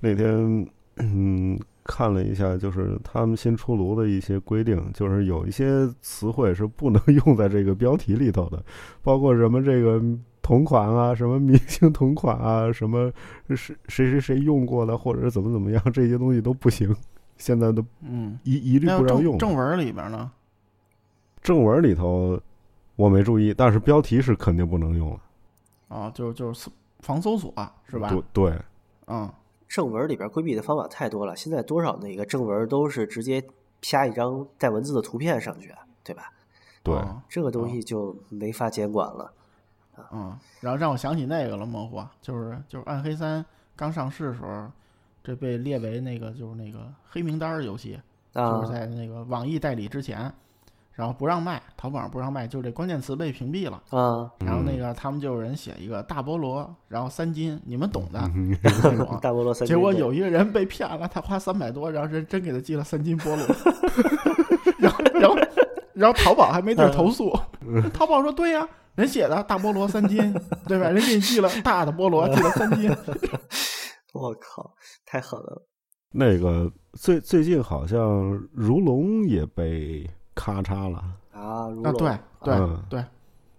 那天嗯看了一下，就是他们新出炉的一些规定，就是有一些词汇是不能用在这个标题里头的，包括什么这个同款啊，什么明星同款啊，什么谁谁谁谁用过的，或者是怎么怎么样，这些东西都不行，现在都嗯，一一律不让用正。文里边呢？正文里头我没注意，但是标题是肯定不能用了。啊，就就是防搜索是吧？对对，嗯，正文里边规避的方法太多了，现在多少那个正文都是直接啪一张带文字的图片上去，对吧？对哦这个东西就没法监管了。嗯，然后让我想起那个了，模糊，就是就是暗黑三刚上市的时候，这被列为那个就是那个黑名单儿游戏，就啊是，在那个网易代理之前，然后不让卖，淘宝上不让卖，就这关键词被屏蔽了。啊，然后那嗯个他们就有人写一个大菠萝，然后三斤，你们懂的嗯那种。大菠萝三结果有一个人被骗了，他花三百多，然后人真给他寄了三斤菠萝，然后然后然后淘宝还没地儿投诉，淘宝说对呀、人写的大菠萝三斤，对吧？人给你寄了大的菠萝，寄了三斤，我靠，太狠了！那个最最近好像如龙也被咔嚓了，啊，如啊，龙对对嗯对，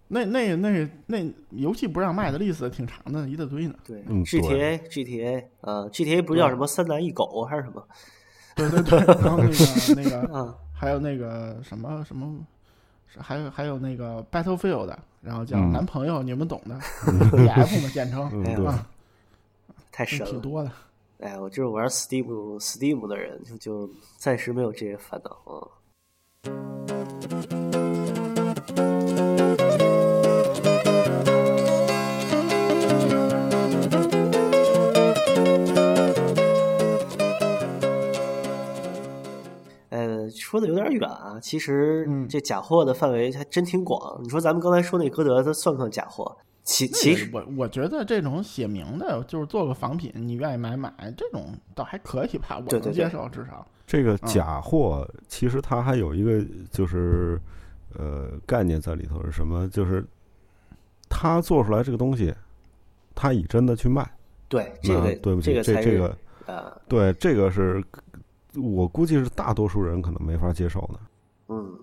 那那那那游戏不让卖的例子挺长的，一大堆呢。，GTA GTA 呃，GTA 不是叫什么三男一狗还是什么对对对，然后那个那个 啊？还有那个什么什么，还有还有那个 Battlefield 的，然后叫嗯男朋友，你们懂的，BF 嘛简称，嗯哎呀对，啊，太神了！挺多的。哎，我就是玩 Steam Steam 的人，就就暂时没有这些烦恼啊。说的有点远啊。其实嗯这假货的范围还真挺广。你说咱们刚才说那歌德，他算不算假货？其其实我我觉得这种写明的，就是做个仿品，你愿意买买，这种倒还可以吧，我能接受，至少。这个嗯假货其实它还有一个就是呃概念在里头是什么？就是他做出来这个东西，他以真的去卖。对这个对不起，这个这这个呃对这个是我估计是大多数人可能没法接受的。嗯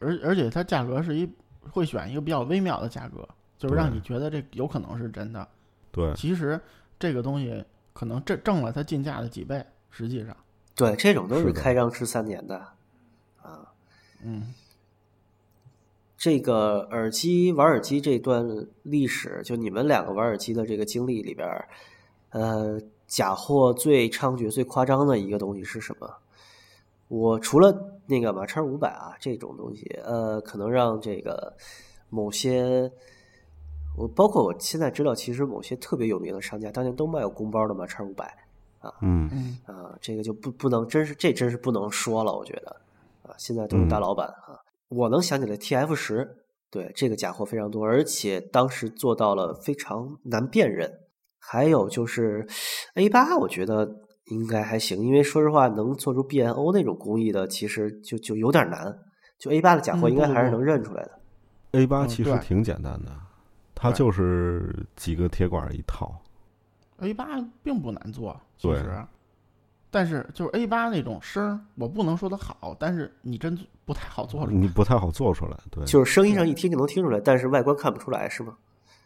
而而且它价格是一会选一个比较微妙的价格，就是让你觉得这有可能是真的。对，其实这个东西可能挣挣了它进价的几倍，实际上，对，这种都是开张吃三年的啊。嗯这个耳机玩耳机这段历史，就你们两个玩耳机的这个经历里边儿，呃，假货最猖獗、最夸张的一个东西是什么？我除了那个马叉五百啊这种东西，呃，可能让这个某些，我包括我现在知道，其实某些特别有名的商家当年都卖过公包的嘛叉五百嗯，嗯啊，这个就不不能，真是这真是不能说了，我觉得啊，现在都是大嗯老板啊。我能想起来 TF 十，对这个假货非常多，而且当时做到了非常难辨认。还有就是 A 八，我觉得应该还行，因为说实话，能做出 BNO 那种工艺的，其实就就有点难。就 A 八的假货，应该还是能认出来的。A 八其实挺简单的，它就是几个铁管一套。，A 八并不难做，其实。但是就是 A 八那种声儿，我不能说它好，但是你真不太好做出来。你不太好做出来，对，就是声音上一听就能听出来，但是外观看不出来，是吗？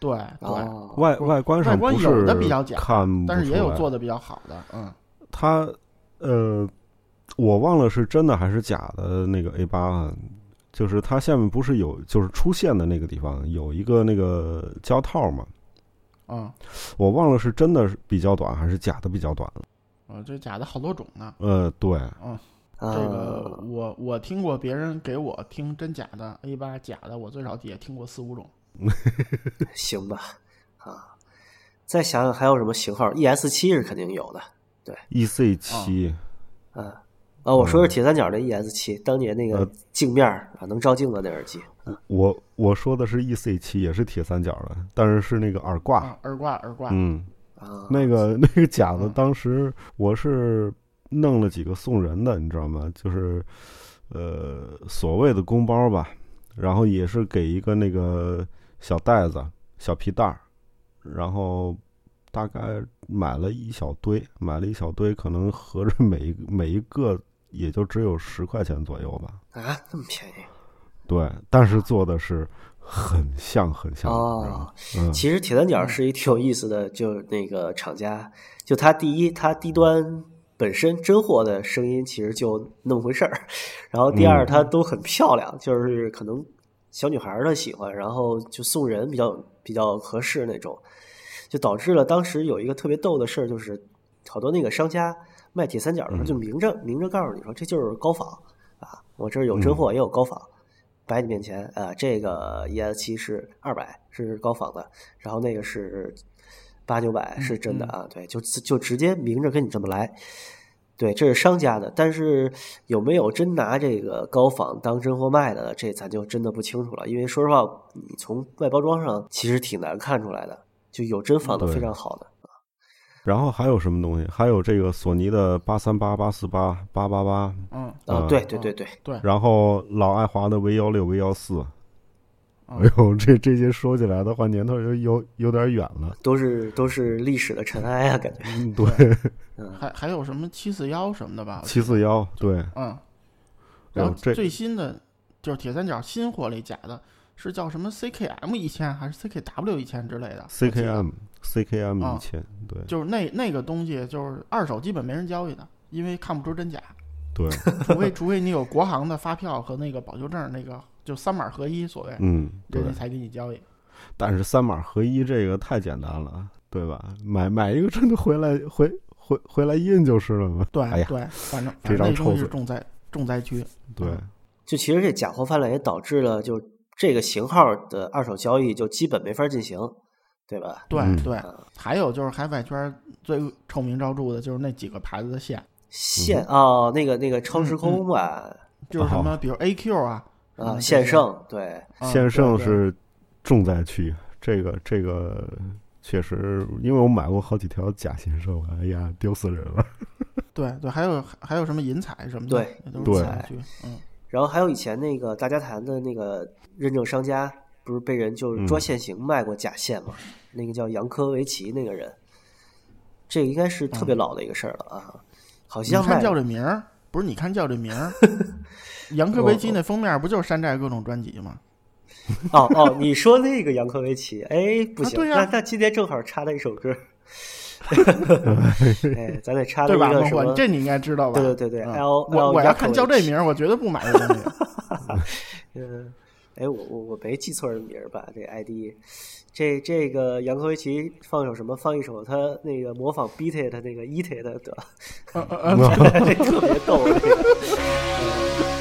对对，哦，外外观上外观不有的比较假看但是也有做的比较好的，嗯它呃，我忘了是真的还是假的那个 A 八啊，就是它下面不是有就是出现的那个地方有一个那个胶套嘛，啊，我忘了是真的是比较短还是假的比较短了。啊，这假的好多种呢。呃，对，嗯，啊这个我我听过别人给我听真假的 A 八假的，我最少也听过四五种。行吧，啊，再想想还有什么型号？ES 七是肯定有的，对 EC 七、啊啊，我说是铁三角的 ES 七，当年那个呃镜面儿啊能照镜子那耳机，我我说的是 EC 七，也是铁三角的，但是是那个耳挂。啊，耳挂耳挂，嗯，啊，那个 那个假的，嗯当时我是弄了几个送人的，你知道吗？就是呃所谓的公包吧，然后也是给一个那个小袋子、小皮袋儿，然后大概买了一小堆，买了一小堆，可能合着每一每一个也就只有十块钱左右吧。啊，那么便宜对，但是做的是很像很像，哦。嗯，其实铁三角是一挺有意思的，就那个厂家，就它第一，它低端本身真货的声音其实就那么回事儿，然后第二，嗯它都很漂亮，就是可能小女孩儿的喜欢，然后就送人比较比较合适那种，就导致了当时有一个特别逗的事儿，就是好多那个商家卖铁三角的时候，嗯。就明着明着告诉你说这就是高仿啊，我这儿有真货也有高仿。摆你面前，啊，这个 ES 七是二百，是高仿的，然后那个是八九百，是真的啊，对，就就直接明着跟你这么来，对，这是商家的，但是有没有真拿这个高仿当真货卖的，这咱就真的不清楚了，因为说实话，你从外包装上其实挺难看出来的，就有真仿的非常好的，然后还有什么东西？还有这个索尼的八三八、八四八、八八八，嗯啊，嗯对对对对，对，然后老爱华的 V 幺六、V 幺四。嗯哎呦，这这些说起来的话，年头有有有点远了。都是都是历史的尘埃啊，感觉，嗯，对，嗯，还还有什么七四幺什么的吧？七四幺，对，嗯，然后这最新的就是铁三角新货里假的是叫什么 CKM 一千还是 CKW 一千之类的 CKM CKM 啊一千，对就是那那个东西就是二手基本没人交易的，因为看不出真假，对，除非除非你有国行的发票和那个保修证，那个就三码合一，所谓嗯，对人。家才给你交易。但是三码合一这个太简单了，对吧？买买一个真的回来回回回来印就是了嘛。对、哎呀，对，反正这张臭是重灾重灾区。对，就其实这假货泛滥也导致了，就这个型号的二手交易就基本没法进行，对吧？对、嗯对，还有就是海外圈最臭名昭著的就是那几个牌子的线，线哦，那个那个超时空吧，就是什么，比如 AQ 啊啊，线胜对，线胜是重灾区。这个这个确实，因为我买过好几条假线胜，哎呀，丢死人了。对对，还有还有什么银彩什么的，对对，嗯。然后还有以前那个大家谈的那个认证商家，不是被人就是抓现行卖过假线吗？那个叫杨科维奇那个人，这个应该是特别老的一个事儿了啊。好像你看叫这名儿，不是？你看叫这名儿，杨科维奇那封面不就是山寨各种专辑吗？哦哦，你说那个杨科维奇，哎，不行，那那今天正好插他一首歌。哎，咱得插对吧？什么？这你应该知道吧？对对对对我我要看叫这名，我绝对不买这东西。嗯，哎，我我我没记错人名吧？这 ID，这这个杨科维奇放一首什么？放一首他那个模仿 Beat It 那个 Eat It 的，这 特别逗。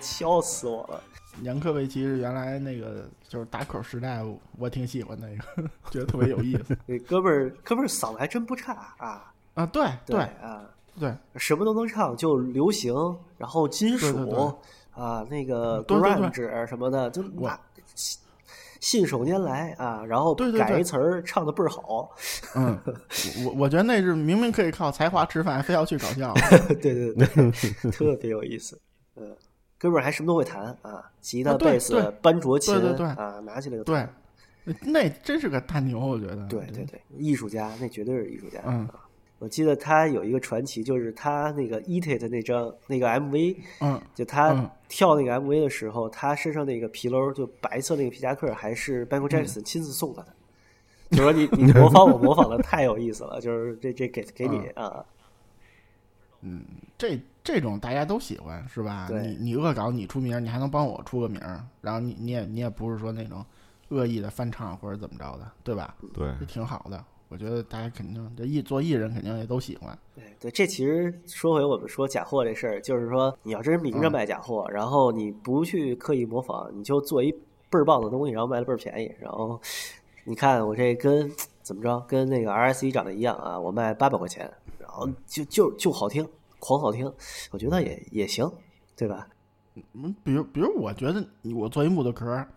笑死我了！杨科维奇是原来那个就是打口时代，我挺喜欢那个，觉得特别有意思。对哥们儿，哥们儿嗓子还真不差啊！啊，对对啊，对，什么都能唱，就流行，然后金属啊，那个 grunge 什么的，就信手拈来啊，然后改一词儿，唱的倍儿好。嗯，我我觉得那是明明可以靠才华吃饭，非要去搞笑。对对对，特别有意思。嗯。哥们儿还什么都会弹啊，吉他、贝斯、班卓琴，对对对啊，拿起来就对，那真是个大牛，我觉得。对对对，艺术家，那绝对是艺术家。嗯，我记得他有一个传奇，就是他那个《Eat It》那张那个 MV，嗯，就他嗯跳那个 MV 的时候，他身上那个皮褛就白色那个皮夹克，还是 Michael Jackson 亲自送他的。就说你你模仿我模仿的太有意思了，就是这这给给你啊，嗯这这种大家都喜欢是吧？对你你恶搞你出名，你还能帮我出个名儿，然后你你也你也不是说那种恶意的翻唱或者怎么着的，对吧？对，这挺好的，我觉得大家肯定这艺做艺人肯定也都喜欢。对对，这其实说回我们说假货这事儿，就是说你要真是明着卖假货，然后你不去刻意模仿，你就做一倍儿棒的东西，然后卖的倍儿便宜，然后你看我这跟怎么着，跟那个 RSE 长得一样啊，我卖八百块钱，然后就就就好听，狂好听，我觉得也也行，对吧？嗯，比如比如我觉得你我做一木头壳儿，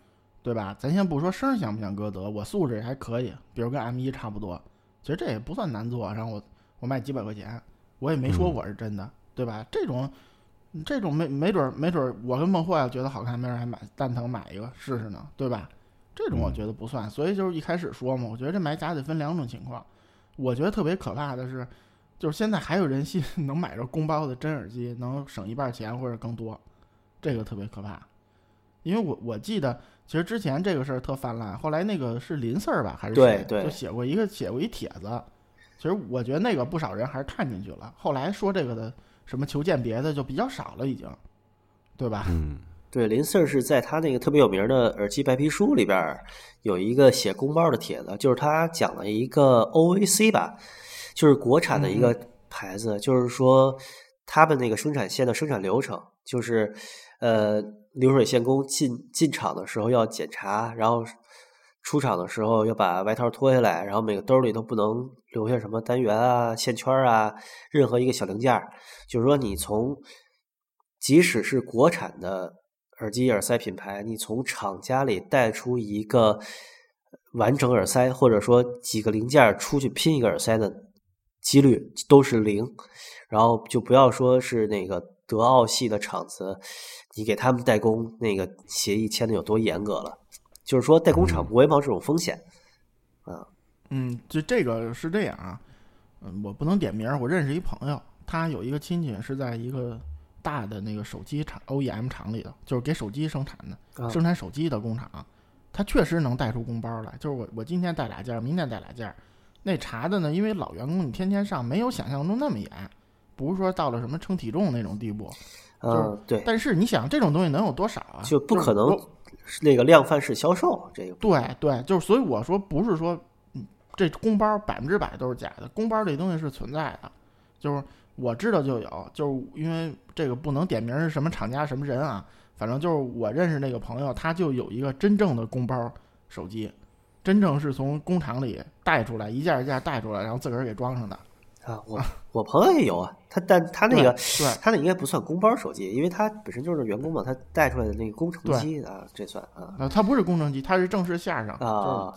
对吧？咱先不说声儿像不像歌德，我素质也还可以，比如跟 M 一差不多，其实这也不算难做。然后我我卖几百块钱，我也没说我是真的，对吧？这种这种没没准儿没准儿我跟孟获要觉得好看，没人还买蛋疼买一个试试呢，对吧？这种我觉得不算，所以就是一开始说嘛，我觉得这买假得分两种情况。我觉得特别可怕的是，就是现在还有人信 能买着公包的真耳机，能省一半钱或者更多，这个特别可怕。因为我我记得，其实之前这个事儿特泛滥，后来那个是林 Sir 吧，还是谁，对对就写过一个写过一帖子。其实我觉得那个不少人还是看进去了，后来说这个的什么求鉴别的就比较少了，已经，对吧？嗯，对，林 Sir 是在他那个特别有名的耳机白皮书里边儿有一个写公包的帖子，就是他讲了一个 OAC 吧，就是国产的一个牌子，就是说他们那个生产线的生产流程，就是呃流水线工进进厂的时候要检查，然后出厂的时候要把外套脱下来，然后每个兜里都不能留下什么单元啊、线圈啊，任何一个小零件。就是说，你从即使是国产的耳机耳塞品牌，你从厂家里带出一个完整耳塞，或者说几个零件出去拼一个耳塞的几率都是零。然后就不要说是那个德奥系的厂子，你给他们代工那个协议签的有多严格了。就是说，代工厂不会冒这种风险啊。嗯，就这个是这样啊，嗯，我不能点名儿，我认识一朋友，他有一个亲戚是在一个大的那个手机厂 OEM 厂里的，就是给手机生产的，啊生产手机的工厂，他确实能带出工包来。就是我我今天带俩件儿，明天带俩件儿，那查的呢，因为老员工你天天上，没有想象中那么严，不是说到了什么称体重那种地步。嗯，对，但是你想，这种东西能有多少啊？就不可能是那个量贩式销售这个。对对，就是所以我说不是说，嗯，这公包百分之百都是假的，公包这东西是存在的，就是我知道就有，就是因为这个不能点名是什么厂家什么人啊，反正就是我认识那个朋友，他就有一个真正的公包手机，真正是从工厂里带出来，一件一件带出来，然后自个儿给装上的。啊，我我朋友也有啊，他但他那个对他那应该不算工包手机，因为他本身就是员工嘛，他带出来的那个工程机啊，这算啊啊，它不是工程机，他是正式线上，啊，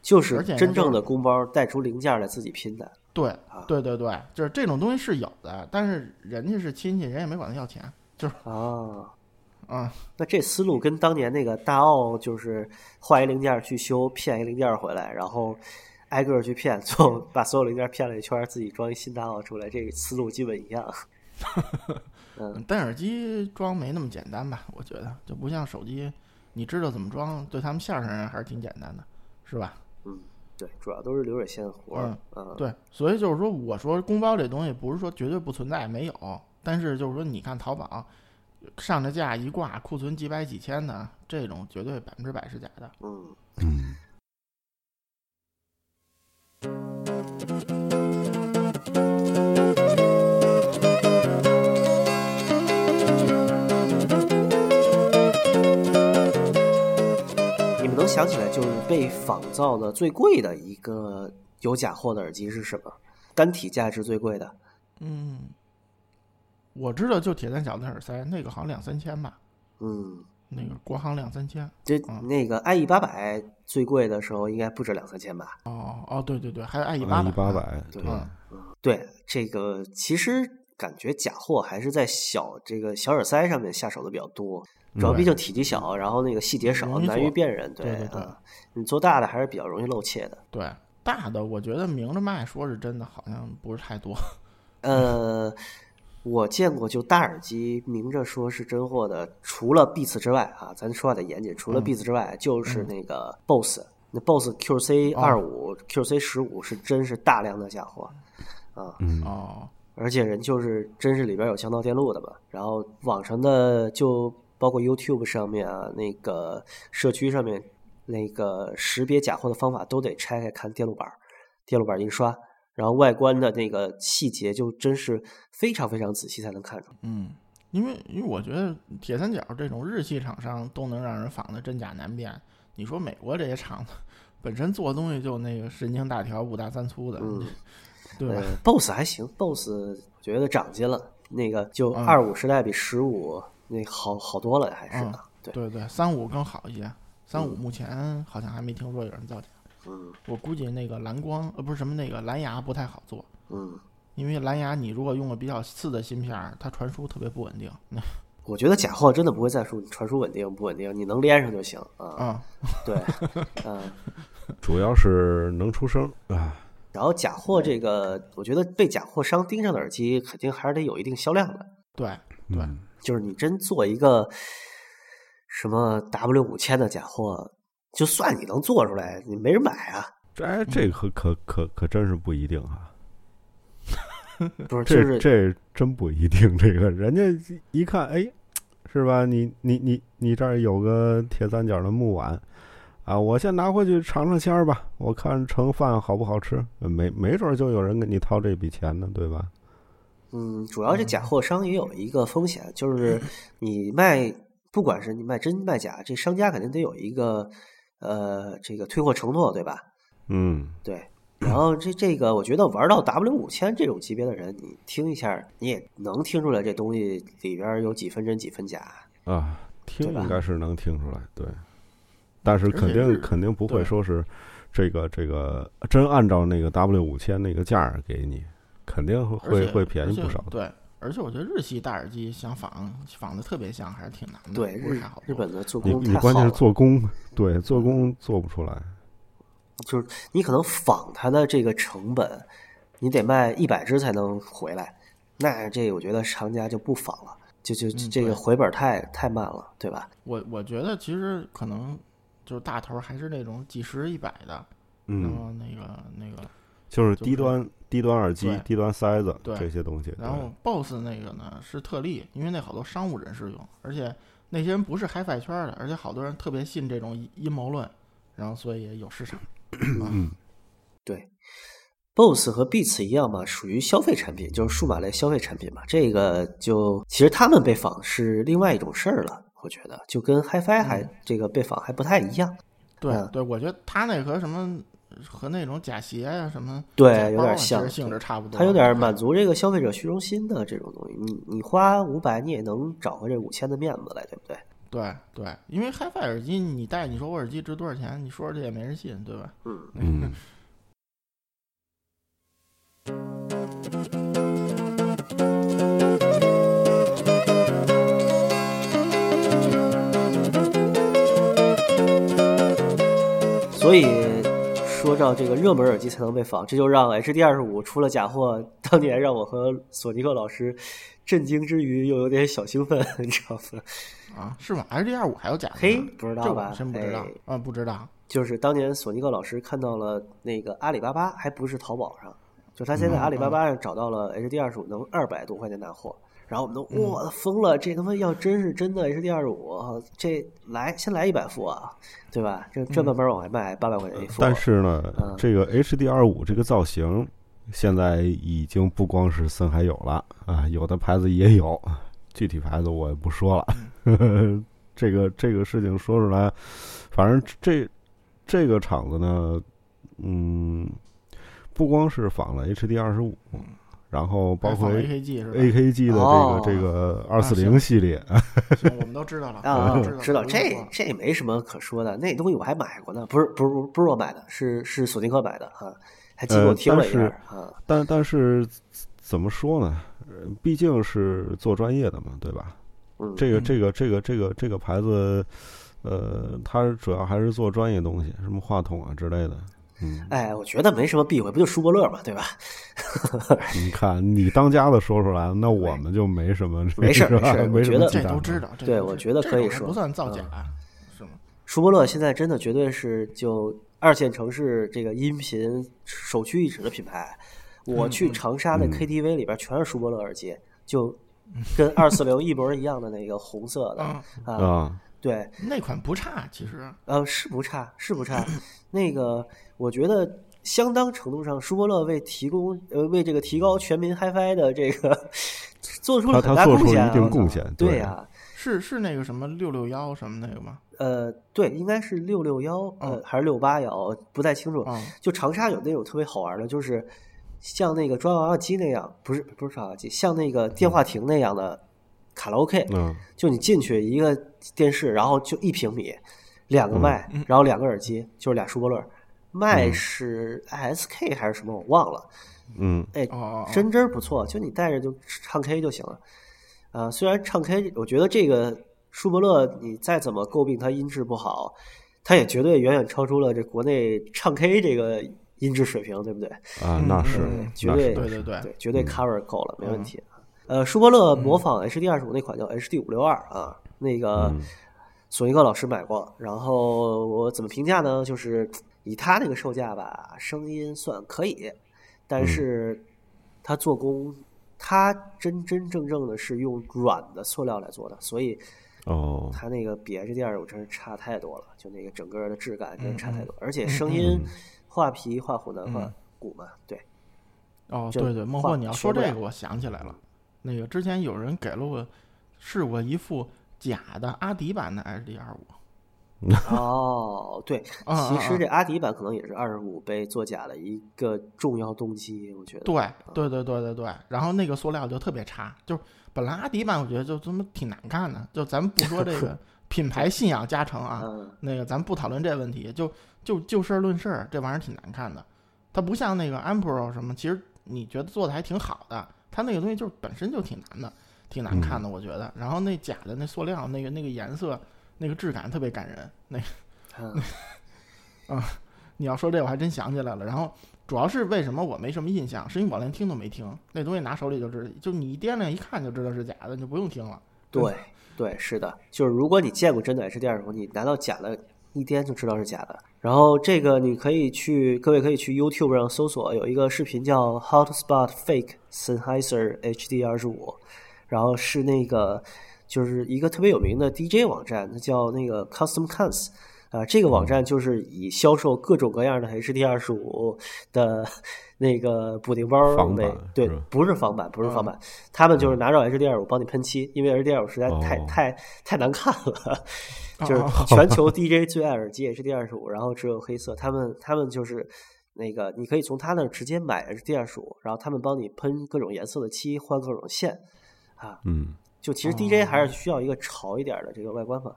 就是真正的工包带出零件来自己拼的对啊对对对，就是这种东西是有的，但是人家是亲戚，人也没管他要钱，就是啊。啊。那这思路跟当年那个大奥就是换一零件去修，骗一零件回来，然后挨个儿去骗，最后把所有零件骗了一圈儿，自己装一新大奥出来，这个思路基本一样。嗯，戴耳机装没那么简单吧？我觉得就不像手机，你知道怎么装，对他们线上人还是挺简单的，是吧？嗯对，主要都是流水线活儿。嗯，对，所以就是说，我说公包这东西不是说绝对不存在，没有，但是就是说，你看淘宝上着架一挂，库存几百几千的，这种绝对百分之百是假的。嗯，嗯，你们能想起来就是被仿造的最贵的一个有假货的耳机是什么？单体价值最贵的？嗯，我知道就铁三角的耳塞，那个好像两三千吧，嗯，那个国行两三千。这嗯那个 IE 八百最贵的时候应该不止两三千吧？哦哦，对对对，还有 IE 八一百，八百，对嗯对，这个其实感觉假货还是在小这个小耳塞上面下手的比较多，主要毕竟体积小，然后那个细节少，难于辨认。对对对啊你做大的还是比较容易露怯的。对，大的，我觉得明着卖，说是真的，好像不是太多。呃，我见过就大耳机明着说是真货的，除了 Beats 之外啊，咱说话得严谨，除了嗯。Beats 之外，就是那个 BOSS，那 BOSS QC 二五、QC 十五是真是大量的假货啊，嗯。哦，而且人就是真是里边有强盗电路的嘛，然后网上的就包括 YouTube 上面啊，那个社区上面那个识别假货的方法都得拆开看电路板儿，电路板印刷，然后外观的那个细节就真是非常非常仔细才能看出。嗯，因为因为我觉得铁三角这种日系厂商都能让人仿的真假难辨。你说美国这些厂子本身做东西就那个神经大条、五大三粗的，嗯对吧？呃，BOSS 还行，BOSS 我觉得长进了，那个就嗯二五时代比十五那好好多了，还是嗯啊，对，对对，三五更好一些。三五目前好像还没听说有人造假。嗯我估计那个蓝光呃不是什么那个蓝牙不太好做，嗯，因为蓝牙你如果用了比较次的芯片，它传输特别不稳定。我觉得假货真的不会再说你传输稳定不稳定，你能连上就行啊，啊，对，嗯。主要是能出声啊。然后假货这个，我觉得被假货商盯上的耳机，肯定还是得有一定销量的。对对，嗯就是你真做一个什么 W 五千的假货，就算你能做出来，你没人买啊。这哎这可可可可真是不一定啊，不是，就这是这真不一定。这个人家一看，哎，是吧？你你你你这儿有个铁三角的木碗啊，我先拿回去尝尝鲜儿吧，我看盛饭好不好吃。没没准儿就有人给你掏这笔钱呢，对吧？嗯，主要这假货商也有一个风险，就是 你卖，不管是你卖真卖假，这商家肯定得有一个呃这个退货承诺，对吧？嗯，对。然后这这个，我觉得玩到 W 五千这种级别的人，你听一下，你也能听出来这东西里边有几分真几分假。啊，听应该是能听出来，对。但是肯定肯定不会说是这个这个真按照那个 W 五千那个价给你，肯定会会会便宜不少的。对，而且我觉得日系大耳机想仿仿的特别像，还是挺难的。对，日日本的做工太你关键是，做工，对做工做不出来。就是你可能仿它的这个成本，你得卖一百只才能回来，那这我觉得商家就不仿了，就就嗯这个回本太太慢了，对吧？我我觉得其实可能就是大头还是那种几十一百的，然嗯，后那个那个，就是低端低端耳机、低端塞子对这些东西。然后 BOSS 那个呢是特例，因为那好多商务人士用，而且那些人不是 HiFi 圈的，而且好多人特别信这种阴阴谋论，然后所以也有市场。嗯对，BOSS 和 Beats 一样嘛，属于消费产品，就是数码类消费产品嘛。这个就其实他们被仿是另外一种事儿了，我觉得就跟 HiFi 还、嗯这个被仿还不太一样。对，我觉得他那和什么和那种假鞋呀、什么对有点像性质差不多。它有点满足这个消费者虚荣心的这种东西。你你花五百，你也能找回这五千的面子来，对不对？对对，因为 HiFi 耳机你戴，你说我耳机值多少钱？你说出去也没人信，对吧？嗯，嗯，所以说到这个热门耳机才能被仿，这就让 HD 二十五出了假货，当年让我和索尼克老师震惊之余又有点小兴奋，你知道吗？啊，是吗？HD 二五还有假？嘿，不知道吧？真不知道哎，啊，不知道。就是当年索尼克老师看到了那个阿里巴巴，还不是淘宝上，就他先在嗯阿里巴巴上找到了 HD 二十五能二百多块钱拿货，然后我们都嗯哇疯了，这他妈要真是真的 HD 二十五，这来先来一百副啊，对吧？这这慢慢往外卖，八百块钱一副。但是呢嗯，这个 HDR 五这个造型现在已经不光是森海有了啊，有的牌子也有，具体牌子我也不说了。嗯 这个这个事情说出来，反正这这个厂子呢，嗯，不光是仿了 HD 二十五，然后包括 AKG 是吧？AKG 的这哦个这个二四行零系列，行，我们都知道了啊，我知道这这没什么可说的，那东西我还买过呢，不是不是不是我买的，是是索尼克买的啊，还寄给我呃听了一下啊。但但是怎么说呢？呃毕竟是做专业的嘛，对吧？嗯，这个嗯这个这个这个这个牌子，呃，它主要还是做专业东西，什么话筒啊之类的。嗯，哎，我觉得没什么避讳，不就舒伯乐嘛，对吧？你看你当家的说出来，那我们就没什么，没事没事没我觉得什么这都知道。对我觉得可以说不算造假，嗯是吗？舒伯乐现在真的绝对是就二线城市这个音频首屈一指的品牌。我去嗯长沙的嗯 KTV 里边全是舒伯乐耳机，就跟二四零一模一样的那个红色的啊，对，那款不差，其实呃，是不差，是不差。那个，我觉得相当程度上，舒伯乐为提供呃为这个提高全民 HiFi 的这个做出了很大贡献啊，出了一定贡献对对呀、是是那个什么六六幺什么那个吗？呃，对，应该是六六幺，呃，嗯还是六八幺，不太清楚。嗯就长沙有那种特别好玩的，就是像那个抓娃娃机那样，不是不是抓娃娃机，像那个电话亭那样的卡拉 OK，嗯。就你进去一个电视，然后就一平米，两个麦，嗯。然后两个耳机，就是俩舒伯乐，麦嗯。是 SK 还是什么我忘了，嗯。哎，哦哦，哦。真真儿不错，就你带着就唱 K 就行了。啊、虽然唱 K，我觉得这个舒伯乐你再怎么诟病它音质不好，它也绝对远远超出了这国内唱 K 这个音质水平，对不对？啊，嗯那是嗯绝对对对对对，绝对嗯。cover 够了，没问嗯题。呃，舒伯乐模仿 HD 二十五那款叫 HD 五六二啊，那个嗯。索尼克老师买过，然后我怎么评价呢？就是以他那个售价吧，声音算可以，但嗯。是他做工，他真真正正的是用软的塑料来做的，所以哦，它那个比 HD 二十五真是差太多了，就那个整个的质感真是差嗯太多，而且声音嗯画皮画虎难画嗯。骨嘛，对。哦，就对对，孟话获，你要说这个，我想起来了，那个之前有人给了我试过一副假的阿迪版的 HD 二五，哦，对，其实这阿迪版可能也是二十五被作假的一个重要动机，我觉得。对对对对对对，然后那个塑料就特别差，就本来阿迪版我觉得就他妈挺难看的，就咱们不说这个 品牌信仰加成啊，嗯，那个咱们不讨论这问题，就就就事儿论事儿，这玩意儿挺难看的。它不像那个 Ampro 什么，其实你觉得做的还挺好的，它那个东西就是本身就挺难的，挺难看的，我觉得。然后那假的那塑料，那个那个颜色，那个质感特别感人。那嗯 你要说这，我还真想起来了。然后主要是为什么我没什么印象，是因为我连听都没听，那东西拿手里就知道，就你一掂量一看就知道是假的，你就不用听了。对对，是的，就是如果你见过真的 HD 二十五，你拿到假的，一掂就知道是假的。然后这个你可以去，各位可以去 YouTube 上搜索，有一个视频叫 Hotspot Fake Sennheiser HD 二十五，然后是那个就是一个特别有名的 DJ 网站，它叫那个 Custom Cans。啊，这个网站就是以销售各种各样的 HD 二十五的 那个补丁包为对，不是仿版，不是仿嗯版，他们就是拿着 HD 二五帮你喷漆，因为 HD 二五实在太、哦。太太难看了，就是哦全球 DJ 最爱耳机 HD 二十五，然后只有黑色，他们他们就是那个你可以从他那儿直接买 HD 二十五，然后他们帮你喷各种颜色的漆，换各种线，啊，嗯。就其实哦。DJ 还是需要一个潮一点的这个外观嘛。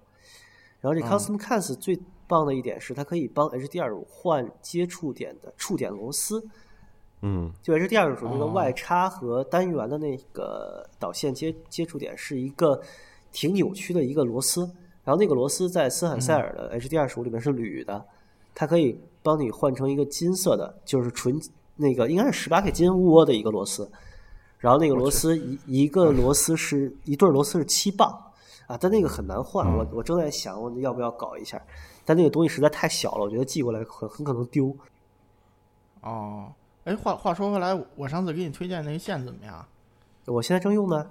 然后这嗯。Custom Cans 最棒的一点是，它可以帮 HDR 五换接触点的触点螺丝。嗯。就 HDR 五那个哦。外插和单元的那个导线接接触点是一个挺扭曲的一个螺丝，然后那个螺丝在斯坦塞尔的 HDR 十五里面是铝的，它可以帮你换成一个金色的，就是纯那个应该是十八 K 金窝的一个螺丝，然后那个螺丝一一个螺丝是一对螺丝是七磅啊，但那个很难换，我我正在想我要不要搞一下，但那个东西实在太小了，我觉得寄过来很很可能丢。哦，哎，话话说回来，我上次给你推荐那个线怎么样？我现在正用呢。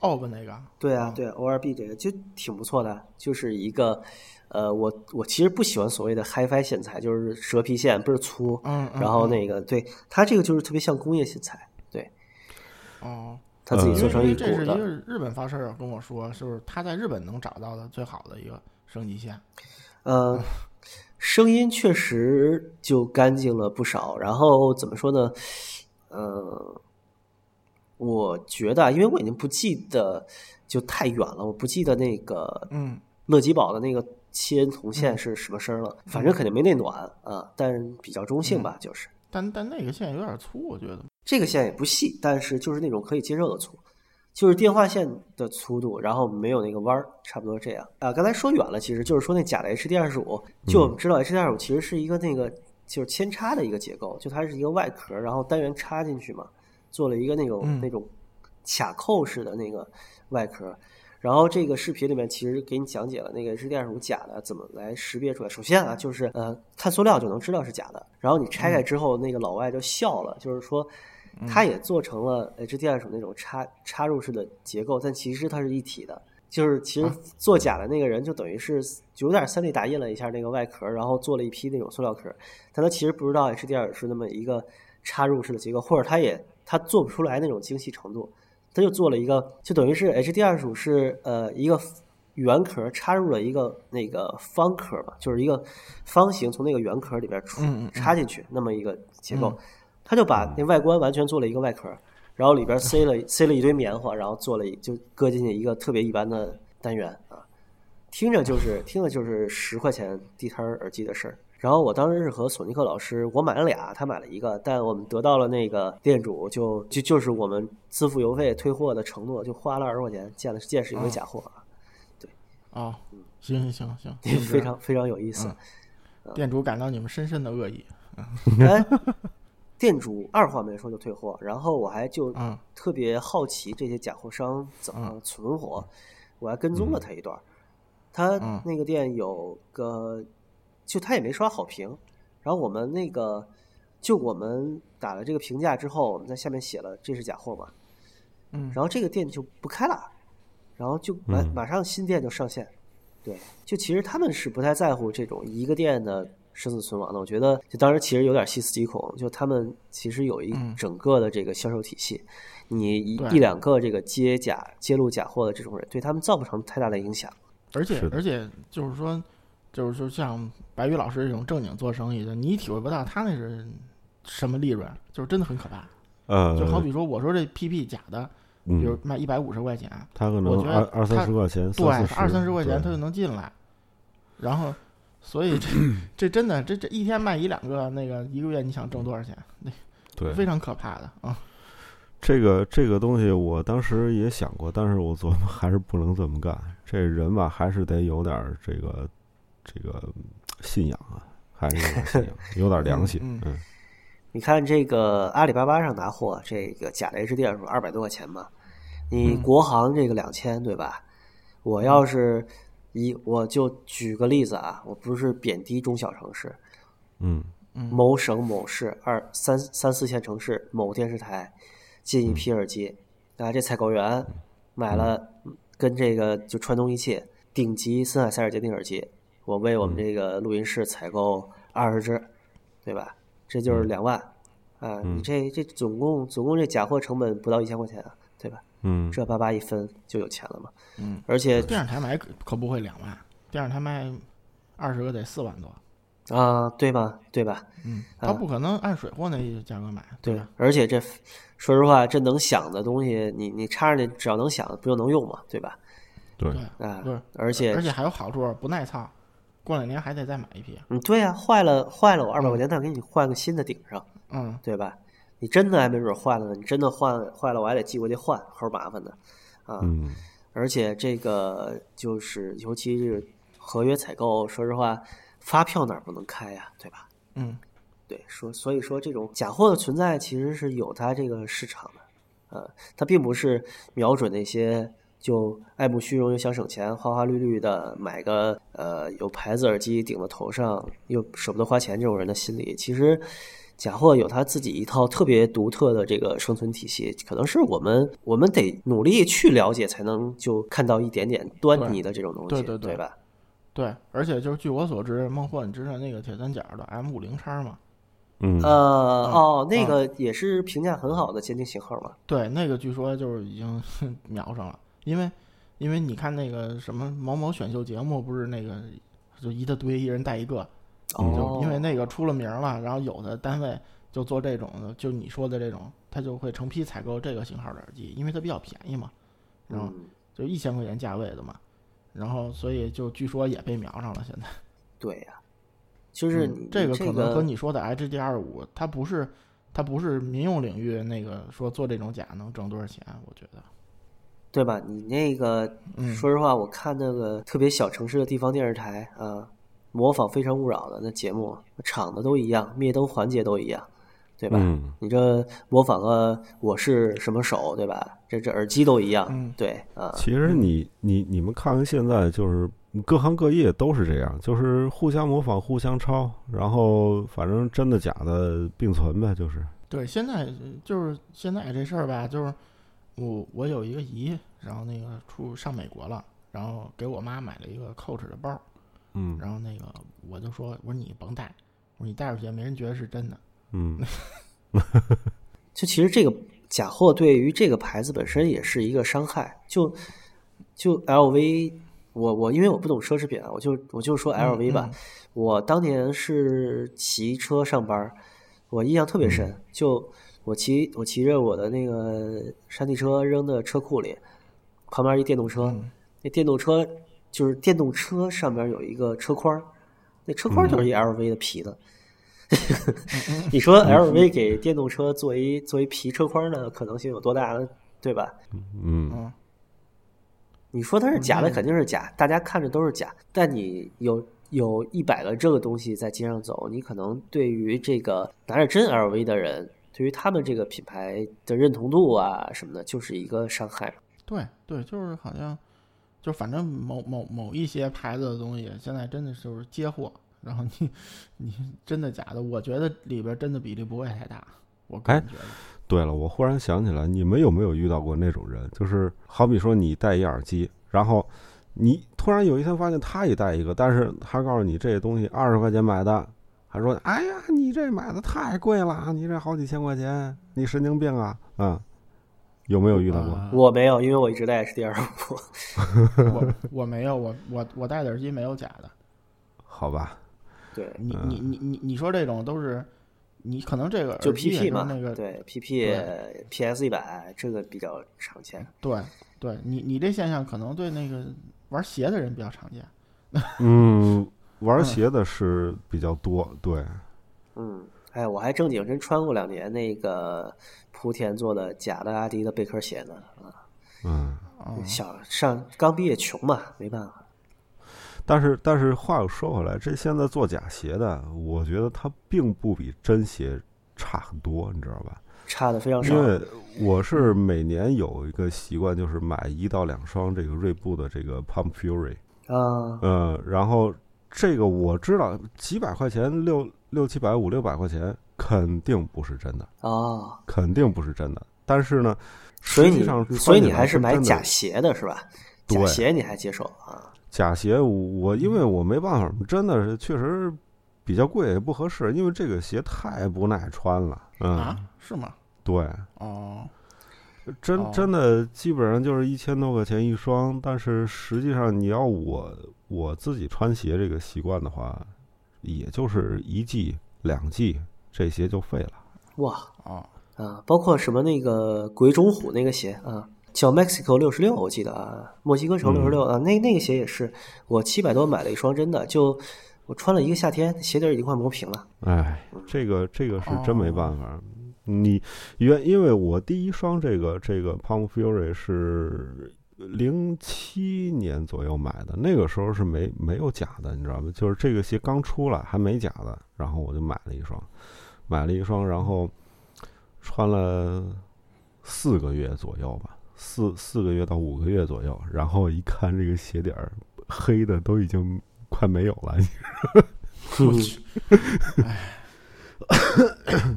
奥吧那个？对啊，对 ORB 这个就挺不错的，就是一个，呃，我我其实不喜欢所谓的 HiFi 线材，就是蛇皮线倍儿粗，嗯，嗯然后嗯那个对它这个就是特别像工业线材，对，哦，它自己呃做成一股因为这是一个，日本发烧友跟我说，就是他在日本能找到的最好的一个升级线。呃，声音确实就干净了不少，然后怎么说呢，呃，我觉得啊，因为我已经不记得就太远了，我不记得那个嗯，乐基宝的那个七恩铜线是什么声儿了，反正肯定没那暖啊，但比较中性吧，就是。但但那个线有点粗，我觉得。这个线也不细，但是就是那种可以接受的粗，就是电话线的粗度，然后没有那个弯儿，差不多这样啊。刚才说远了，其实就是说那假的 HD 二十五，就我们知道 HD 二十五其实是一个那个就是扦插的一个结构，就它是一个外壳，然后单元插进去嘛，做了一个那种、嗯那种卡扣式的那个外壳。然后这个视频里面其实给你讲解了那个 H D 二十五假的怎么来识别出来。首先啊，就是呃看塑料就能知道是假的，然后你拆开之后，那个老外就笑了，就是说他也做成了 H D 二十那种插插入式的结构，但其实它是一体的。就是其实做假的那个人就等于是有点三 D 打印了一下那个外壳，然后做了一批那种塑料壳，但他其实不知道 HDR 是那么一个插入式的结构，或者他也他做不出来那种精细程度，他就做了一个，就等于是 HD 二十五是呃一个圆壳插入了一个那个方壳吧，就是一个方形从那个圆壳里边出插进去那么一个结构嗯，他就把那外观完全做了一个外壳，然后里边塞了 塞了一堆棉花，然后做了一就搁进去一个特别一般的单元啊，听着就是听着就是十块钱地摊耳机的事儿。然后我当时是和索尼克老师，我买了俩，他买了一个，但我们得到了那个店主就就就是我们支付邮费退货的承诺，就花了二十块钱见了见识一回假货啊，对，啊，行行行行，嗯非常非常有意思。店主感到你们深深的恶意。哎，店主二话没说就退货，然后我还就嗯特别好奇这些假货商怎么存活，我还跟踪了他一段儿。他嗯那个店有个，就他也没刷好评，然后我们那个就我们打了这个评价之后，我们在下面写了这是假货嘛，嗯然后这个店就不开了，然后就马嗯马上新店就上线。对，就其实他们是不太在乎这种一个店的生死存亡的。我觉得，就当时其实有点细思极恐，就他们其实有一嗯整个的这个销售体系，你一一两个这个接假揭露假货的这种人，对他们造不成太大的影响。而且而且就是说，就是说像白宇老师这种正经做生意的，你体会不到他那是什么利润，就是真的很可怕。呃，就好比说，我说这 PP 假的，比如嗯，卖一百五十块钱，他可我能觉得二二三十块钱，对，二三十块钱他就能进来，然后，所以这 这真的这这一天卖一两个，那个一个月你想挣多少钱？那对非常可怕的啊！这个这个东西，我当时也想过，但是我 琢磨还是不能这么干。这人吧，还是得有点儿这个这个信仰啊，还是有点信仰，有点良心。嗯嗯你看这个阿里巴巴上拿货，这个假的 HD 二十二百多块钱嘛，你嗯国行这个两千对吧？我要是一我就举个例子啊，我不是贬低中小城市，嗯嗯某省某市二三三四线城市某电视台进一批耳机，啊，这采购员买了跟这个就川东一汽顶级森海塞尔监听耳机，我为我们这个录音室采购二十只，对吧？这就是两万啊！你这这总共总共这假货成本不到一千块钱啊，对吧？嗯，这八八一分就有钱了嘛。嗯，而且电视台买可可不会两万，电视台卖二十个得四万多，啊，对吧？对吧？嗯，啊他不可能按水货那价格买，对吧？，而且这说实话，这能响的东西，你你插上去，只要能响，不就能用嘛，对吧？对，对，啊不是，而且而且还有好处，不耐操，过两年还得再买一批。嗯，对呀、坏了坏了，我二百块钱再给你换个新的顶上，嗯，对吧？你真的还没准坏了呢，你真的换坏了，我还得寄过去换，齁麻烦的啊！嗯而且这个就是，尤其是合约采购，说实话，发票哪儿不能开呀、对吧？嗯，对，说所以说这种假货的存在其实是有它这个市场的，呃，它并不是瞄准那些就爱慕虚荣又想省钱、花花绿绿的买个呃有牌子耳机顶在头上又舍不得花钱这种人的心理。其实假货有它自己一套特别独特的这个生存体系，可能是我们我们得努力去了解，才能就看到一点点端倪的这种东西，对对对吧？对，而且就是据我所知，孟获，你知道那个铁三角的 M 五零叉吗？嗯呃，哦，那个也是评价很好的监听型号嘛。对，那个据说就是已经 瞄上了，因为因为你看那个什么某某选秀节目，不是那个就一大堆，一人带一个，哦就因为那个出了名了，然后有的单位就做这种的，就你说的这种，他就会成批采购这个型号的耳机，因为它比较便宜嘛，然后嗯，就一千块钱价位的嘛，然后所以就据说也被瞄上了，现在。对呀、就是嗯这个可能和你说的 HDR 五，它不是它不是民用领域那个说做这种假能挣多少钱，我觉得。对吧？你那个，嗯说实话，我看那个特别小城市的地方电视台啊，模仿《非诚勿扰》的那节目，场子都一样，灭灯环节都一样，对吧？嗯你这模仿个我是什么手，对吧？这这耳机都一样，嗯对啊，其实你你你们看看现在就是各行各业都是这样，就是互相模仿、互相抄，然后反正真的假的并存呗，就是。对，现在就是现在这事儿吧，就是我我有一个姨，然后那个出上美国了，然后给我妈买了一个 Coach 的包，嗯然后那个我就说我说你甭带，我说你带出去没人觉得是真的。嗯 就其实这个假货对于这个牌子本身也是一个伤害。就就 LV，我我因为我不懂奢侈品啊，我就我就说 LV 吧。嗯我当年是骑车上班，我印象特别深。就我骑我骑着我的那个山地车扔的车库里，旁边一电动车，嗯那电动车就是电动车上面有一个车筐，那车筐就是一 LV 的皮的。你说 LV 给电动车做一做一皮车筐的可能性有多大呢？对吧？嗯嗯你说它是假的，嗯肯定是假，大家看着都是假。但你有有一百个这个东西在街上走，你可能对于这个拿着真 LV 的人，对于他们这个品牌的认同度啊什么的，就是一个伤害。对对，就是好像就反正某某某一些牌子的东西，现在真的就是接货，然后你你真的假的，我觉得里边真的比例不会太大，我个人觉得。对了，我忽然想起来，你们有没有遇到过那种人？就是好比说你戴一耳机，然后你突然有一天发现他也戴一个，但是他告诉你这东西二十块钱买的，还说哎呀你这买的太贵了，你这好几千块钱，你神经病啊！嗯，有没有遇到过？呃我没有，因为我一直戴 HDR 五。我我没有，我我我戴的耳机没有假的。好吧，对，你你你你你说这种都是，你可能这个就 PP 嘛，那个对 PP、PS 一百这个比较常见。对对，你你这现象可能对那个玩鞋的人比较常见。嗯，玩鞋的是比较多，对，嗯，哎，我还正经真穿过两年那个莆田做的假的阿迪的贝壳鞋呢。啊，嗯。嗯，小上刚毕业穷嘛，没办法。但是但是话又说回来，这现在做假鞋的，我觉得它并不比真鞋差很多，你知道吧？差的非常少因。为我是每年有一个习惯，就是买一到两双这个锐步的这个 Pump Fury，啊，呃，然后这个我知道几百块钱，六六七百五六百块钱，肯定不是真的，哦，肯定不是真的。但是呢，所以实际上你所以你还是买假鞋的是吧？假鞋你还接受啊？假鞋我，我因为我没办法，真的是确实比较贵，也不合适，因为这个鞋太不耐穿了。嗯，啊，是吗？对，哦，真哦真的基本上就是一千多块钱一双，但是实际上你要我我自己穿鞋这个习惯的话，也就是一季两季，这鞋就废了。哇啊，啊，包括什么那个鬼冢虎那个鞋啊，叫 Mexico 六十六，我记得啊，墨西哥城六十六啊，那那个鞋也是我七百多买了一双，真的就我穿了一个夏天，鞋底已经快磨平了。哎，这个这个是真没办法。你原因为我第一双这个这个 Palm Fury 是零七年左右买的，那个时候是没没有假的，你知道吗？就是这个鞋刚出来还没假的，然后我就买了一双，买了一双，然后穿了四个月左右吧，四四个月到五个月左右，然后一看这个鞋底儿黑的都已经快没有了，我去，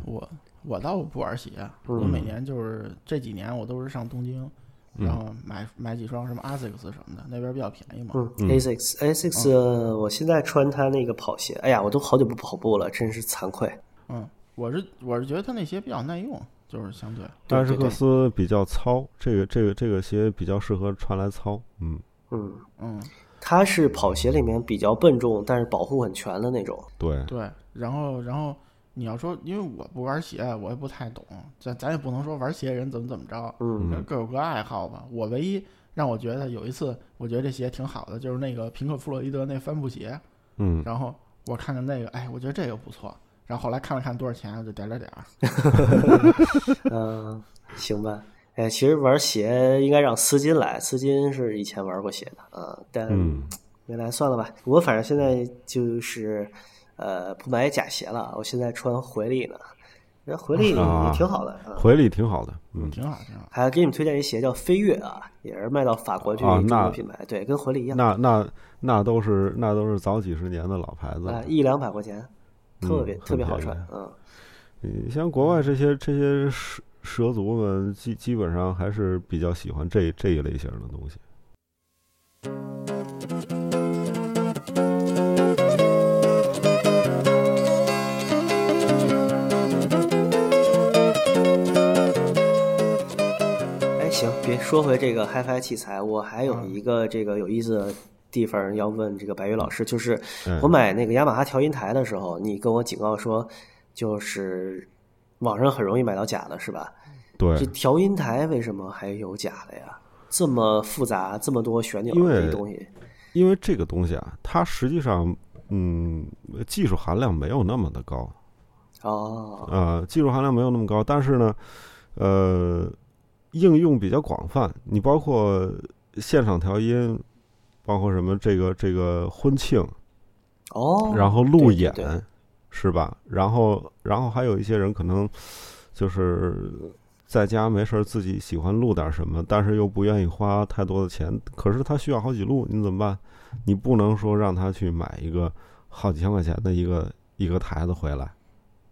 我我倒不玩鞋，我每年就是这几年我都是上东京，嗯然后买买几双什么 ASICS 什么的，那边比较便宜嘛。嗯嗯，Asics Asics，、呃我现在穿它那个跑鞋，哎呀，我都好久不跑步了，真是惭愧。嗯，我是我是觉得它那鞋比较耐用，就是相对。对艾什克斯比较糙，这个这个这个鞋比较适合穿来糙。嗯，嗯，嗯，它是跑鞋里面比较笨重，但是保护很全的那种。对，对。然后然后你要说，因为我不玩鞋，我也不太懂，咱咱也不能说玩鞋人怎么怎么着，嗯各有各爱好吧。我唯一让我觉得有一次，我觉得这鞋挺好的，就是那个平克·弗洛伊德那帆布鞋。嗯，然后我看看那个，哎，我觉得这个不错。然后后来看了看多少钱，我就点点点儿。嗯，行吧。哎，其实玩鞋应该让丝巾来，丝巾是以前玩过鞋的啊，但嗯没来算了吧。我反正现在就是呃不买假鞋了，我现在穿回力呢。那回力啊也挺好的啊。回力挺好的，嗯，挺好，挺好。还给你们推荐一鞋叫飞跃啊，也是卖到法国去啊中国品牌，对，跟回力一样，那那那都是那都是早几十年的老牌子啊，，一两百块钱，特别嗯特别好。穿嗯，你像国外这些这些蛇蛇族们，基基本上还是比较喜欢这这一类型的东西。别说回这个 HiFi 器材，我还有嗯。一个这个有意思的地方要问这个白宇老师，就是嗯。我买那个雅马哈调音台的时候，你跟我警告说，就是网上很容易买到假的，是吧？对。这，调音台为什么还有假的呀？这么复杂，这么多旋钮因为这东西，因为这个东西啊，它实际上嗯技术含量没有那么的高，哦，呃，技术含量没有那么高，但是呢，呃，应用比较广泛。你包括现场调音，包括什么这个这个婚庆，哦，然后路演，对对对是吧？然后然后还有一些人可能就是在家没事儿自己喜欢录点什么，但是又不愿意花太多的钱，可是他需要好几路，你怎么办？你不能说让他去买一个好几千块钱的一个一个台子回来。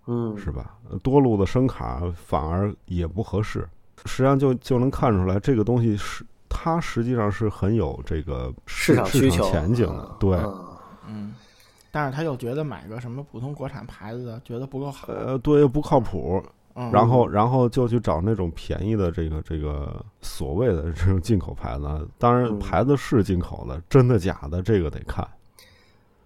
嗯，是吧？多路的声卡反而也不合适，实际上就就能看出来，这个东西是它实际上是很有这个市场需求前景的嗯。对，嗯嗯，但是他又觉得买个什么普通国产牌子的，觉得不够好。呃，对，又不靠谱。嗯，然后，然后就去找那种便宜的这个这个所谓的这种进口牌子。当然，嗯牌子是进口的，真的假的这个得看。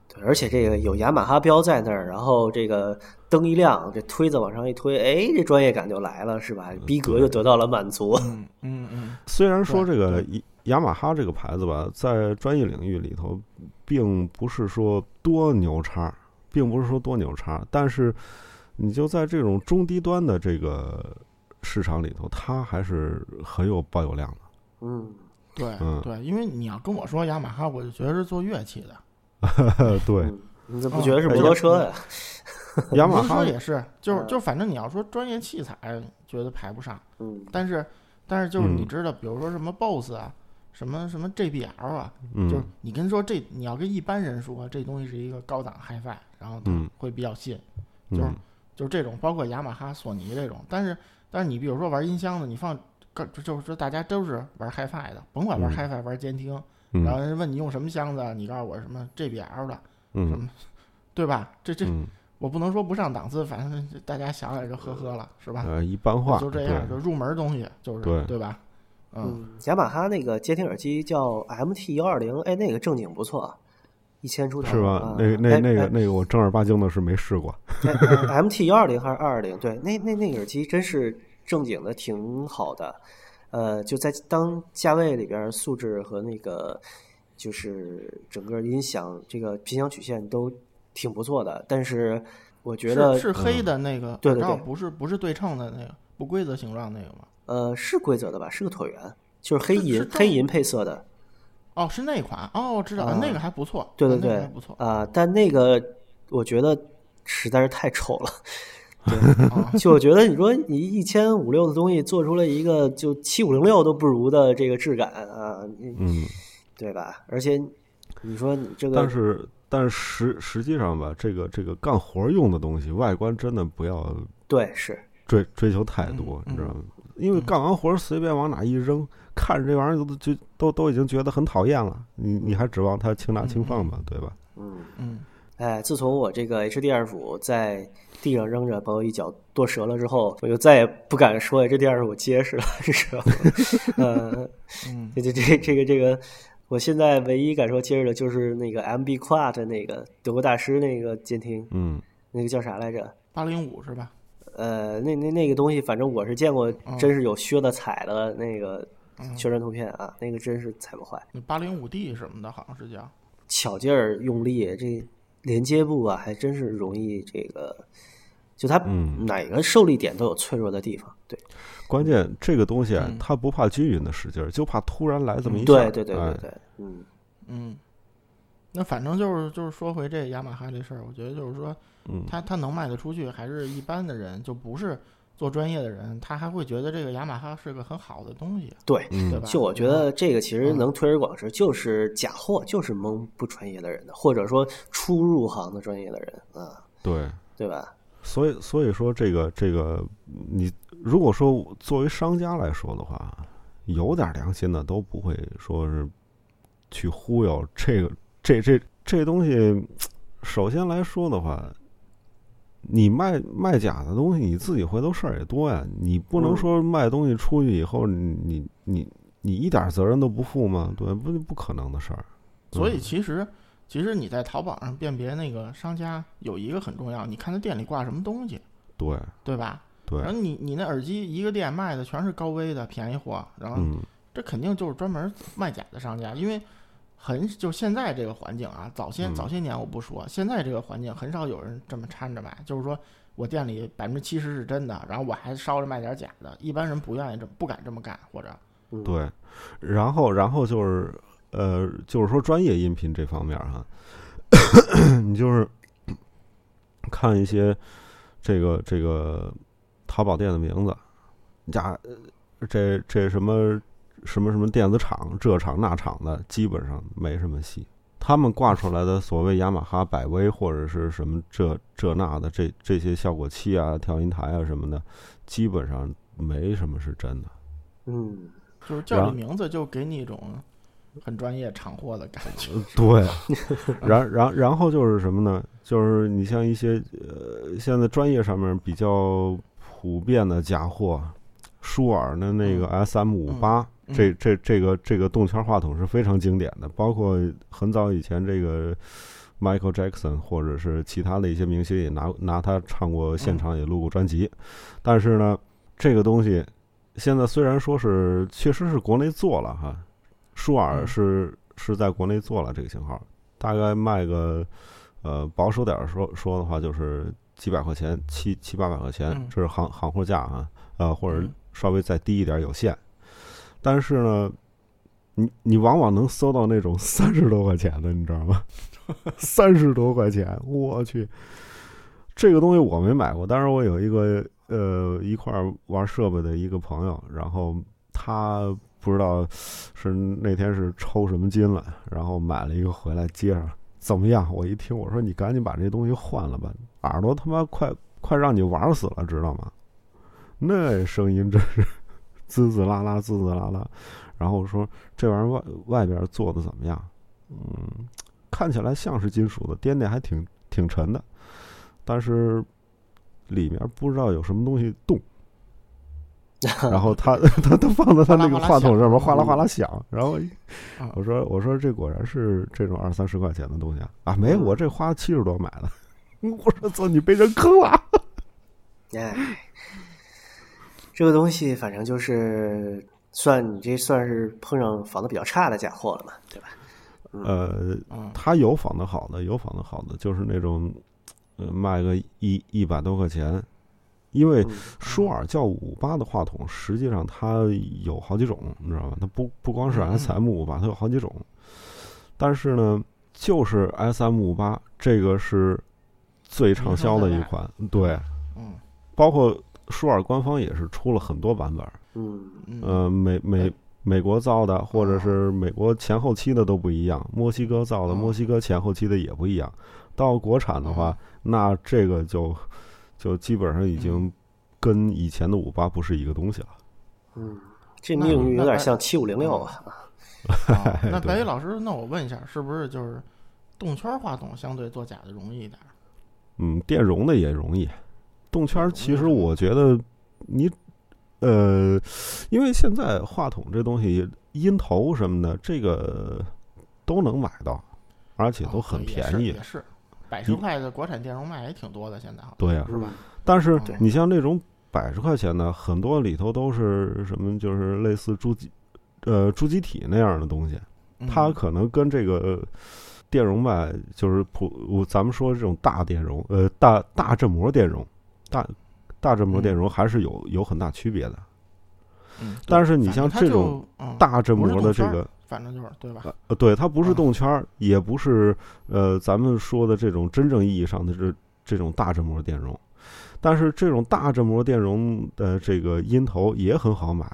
对，而且这个有雅马哈标在那儿，然后这个灯一亮，这推子往上一推，哎，这专业感就来了，是吧？逼格就得到了满足。嗯嗯嗯，虽然说这个雅雅马哈这个牌子吧，在专业领域里头，并不是说多牛叉，并不是说多牛叉，但是你就在这种中低端的这个市场里头，它还是很有保有量的。嗯，对嗯对，因为你要跟我说雅马哈，我就觉得是做乐器的。对，嗯你怎么不觉得是摩托车呀？雅马哈也是，就是嗯就反正你要说专业器材，觉得排不上。嗯但是但是就是你嗯知道，比如说什么 BOSS 啊，什么什么 JBL 啊，就是嗯你跟说这，你要跟一般人说这东西是一个高档 HiFi，然后他嗯会比较信。就是嗯就是这种，包括雅马哈、索尼这种。但是但是你比如说玩音箱的，你放，就就是说大家都是玩 HiFi 的，甭管玩嗯 HiFi 玩监听，然后嗯人问你用什么箱子，你告诉我什么 JBL 的，什嗯么，对吧？这这嗯我不能说不上档次，反正大家想想就呵呵了，是吧？呃一般化，就这样，就入门东西，就是对对吧？嗯，嗯，雅马哈那个监听耳机叫 MT 幺二零，哎，那个正经不错，一千出头是吧啊？那个那哎那个哎那个我正儿八经的是没试过。哎哎 MT 幺二零还是二二零？对，那那那个耳机真是正经的，挺好的。呃，就在当价位里边，素质和那个就是整个音响这个频响曲线都挺不错的。但是我觉得是是黑的那个对对对，不是不是对称的那个不规则形状那个吗？呃是规则的吧，是个椭圆，就是黑是是正银黑银配色的。哦，是那款哦，我知道，啊那个还不错，对对那个对还不错啊、但那个我觉得实在是太丑了。对。就我觉得，你说你一千五六的东西做出了一个就七五零六都不如的这个质感啊，嗯，对吧？而且你说你这个，但是但是实实际上吧，这个这个干活用的东西，外观真的不要对是，追追求太多，嗯你知道吗？因为干完活儿随便往哪一扔，看着这玩意儿都就都都已经觉得很讨厌了，你你还指望它轻拿轻放吗？对吧？嗯，嗯，哎，自从我这个 HDR 五在地上扔着，把我一脚跺折了之后，我就再也不敢说 HDR 五结实了，你知道吗？呃，嗯这这这这个这个，我现在唯一感受结实的就是那个 MB Quad 那个德国大师那个监听，嗯那个叫啥来着？八零五是吧？呃，那那那个东西，反正我是见过，真是有靴子踩的那个嗯宣传图片啊，那个真是踩不坏，那八零五 D 什么的，好像是叫巧劲儿用力，这连接部啊，还真是容易这个，就它嗯。哪个受力点都有脆弱的地方，对。关键这个东西它不怕均匀的使劲儿，就怕突然来这么一下。对对对对哎对，嗯，嗯。那反正就是就是说回这雅马哈这事儿，我觉得就是说，嗯，它它能卖得出去，还是一般的人就不是做专业的人，他还会觉得这个雅马哈是个很好的东西，对，嗯对吧？就我觉得这个其实嗯。能推而广之，就是假货，就是蒙不专业的人的，或者说初入行的专业的人啊，对，对吧？所以所以说这个这个，你如果说作为商家来说的话，有点良心的都不会说是去忽悠这个这这这东西。首先来说的话，你卖卖假的东西，你自己回头事儿也多呀。你不能嗯说卖东西出去以后，你你你你一点责任都不负吗？对，不不可能的事儿。所以嗯其实其实你在淘宝上辨别那个商家有一个很重要，你看他店里挂什么东西，对对吧？对然后，你你那耳机一个店卖的全是高危的便宜货，然后嗯这肯定就是专门卖假的商家，因为很就现在这个环境啊，早些嗯早些年我不说，现在这个环境很少有人这么掺着卖，就是说我店里百分之七十是真的，然后我还捎着卖点假的，一般人不愿意这不敢这么干，或者嗯，对，然后然后就是呃，就是说专业音频这方面哈，你就是看一些这个这个淘宝店的名字，家这这什么什么什么电子厂这厂那厂的，基本上没什么戏。他们挂出来的所谓雅马哈百威或者是什么这这那的这这些效果器啊、调音台啊什么的，基本上没什么是真的。嗯，就是叫然这名字就给你一种很专业厂货的感觉。对，然 然然后就是什么呢？就是你像一些呃，现在专业上面比较普遍的假货，舒尔的那个 S M 五八，嗯这这这个这个动圈话筒是非常经典的，包括很早以前这个 Michael Jackson 或者是其他的一些明星也拿拿它唱过现场，也录过专辑。但是呢，这个东西现在虽然说是确实是国内做了哈，舒尔嗯是是在国内做了这个型号，大概卖个呃保守点儿说说的话就是几百块钱，七七八百块钱，嗯这是行行货价啊，呃或者嗯稍微再低一点有限。但是呢，你你往往能搜到那种三十多块钱的，你知道吗？三十多块钱，我去，这个东西我没买过，但是我有一个呃一块儿玩设备的一个朋友，然后他不知道是那天是抽什么筋了，然后买了一个回来接上，怎么样？我一听我说你赶紧把这东西换了吧，耳朵他妈快快让你玩死了，知道吗？那声音真是滋滋啦啦，滋滋啦啦。然后说这玩意儿外外边做的怎么样？嗯，看起来像是金属的，掂掂还挺挺沉的，但是里面不知道有什么东西动。然后他他他放在他那个话筒上面哗啦哗啦响，然后嗯我说我说这果然是这种二三十块钱的东西啊啊没我这花七十多买的，我说操你被人坑了，哎，这个东西反正就是算你这算是碰上仿的比较差的假货了嘛，对吧？呃嗯。他有仿的好的，有仿的好的，就是那种呃卖个一一百多块钱，因为嗯。舒尔叫五八的话筒，实际上它有好几种，你知道吧？它不不光是嗯嗯。S M 五八，它有好几种。但是呢，就是 S M 五八这个是最畅销的一款，对，嗯。包括舒尔官方也是出了很多版本，嗯嗯。呃，美美哎美国造的，或者是美国前后期的都不一样，墨西哥造的，哦。墨西哥前后期的也不一样。到国产的话，那这个就就基本上已经跟以前的五八不是一个东西了。嗯，这命运有点像七五零六啊。啊 那白宇老师，那我问一下，是不是就是动圈话筒相对做假的容易一点？嗯，电容的也容易，动圈其实我觉得你呃，因为现在话筒这东西音头什么的，这个都能买到，而且都很便宜也是。也是百十块的国产电容卖也挺多的，现在好像对呀、是吧？但是你像那种百十块钱的，很多里头都是什么，就是类似主机，呃，主机体那样的东西，嗯它可能跟这个电容吧，就是普，咱们说这种大电容，呃，大大振膜电容，大大振膜电容还是有有很大区别的。嗯，但是你像这种大振膜的这个，反正就是对吧？呃，对，它不是啊动圈儿，也不是呃咱们说的这种真正意义上的这这种大振膜电容，但是这种大振膜电容的这个音头也很好买，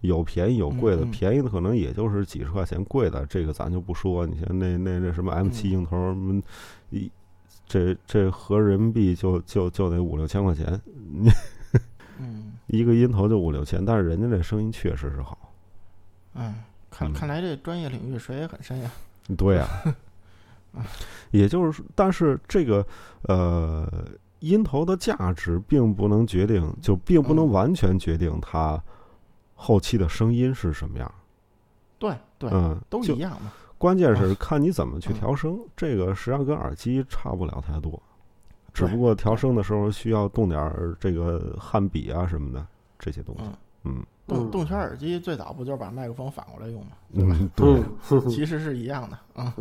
有便宜有贵的，便宜的可能也就是几十块钱，贵的这个咱就不说。你像那那那什么 M 七嗯音头，嗯一这这合人民币就就就得五六千块钱，你 嗯一个音头就五六千，但是人家这声音确实是好。嗯，看嗯看来这专业领域水也很深呀。对呀、也就是说，但是这个呃，音头的价值并不能决定，就并不能嗯完全决定它后期的声音是什么样。对对，嗯，都一样嘛。关键是看你怎么去嗯调声，这个实际上跟耳机差不了太多，只不过调声的时候需要动点儿这个焊笔啊什么的这些东西。嗯。嗯动动圈耳机最早不就是把麦克风反过来用吗？对吧？嗯，对，嗯，其实是一样的啊。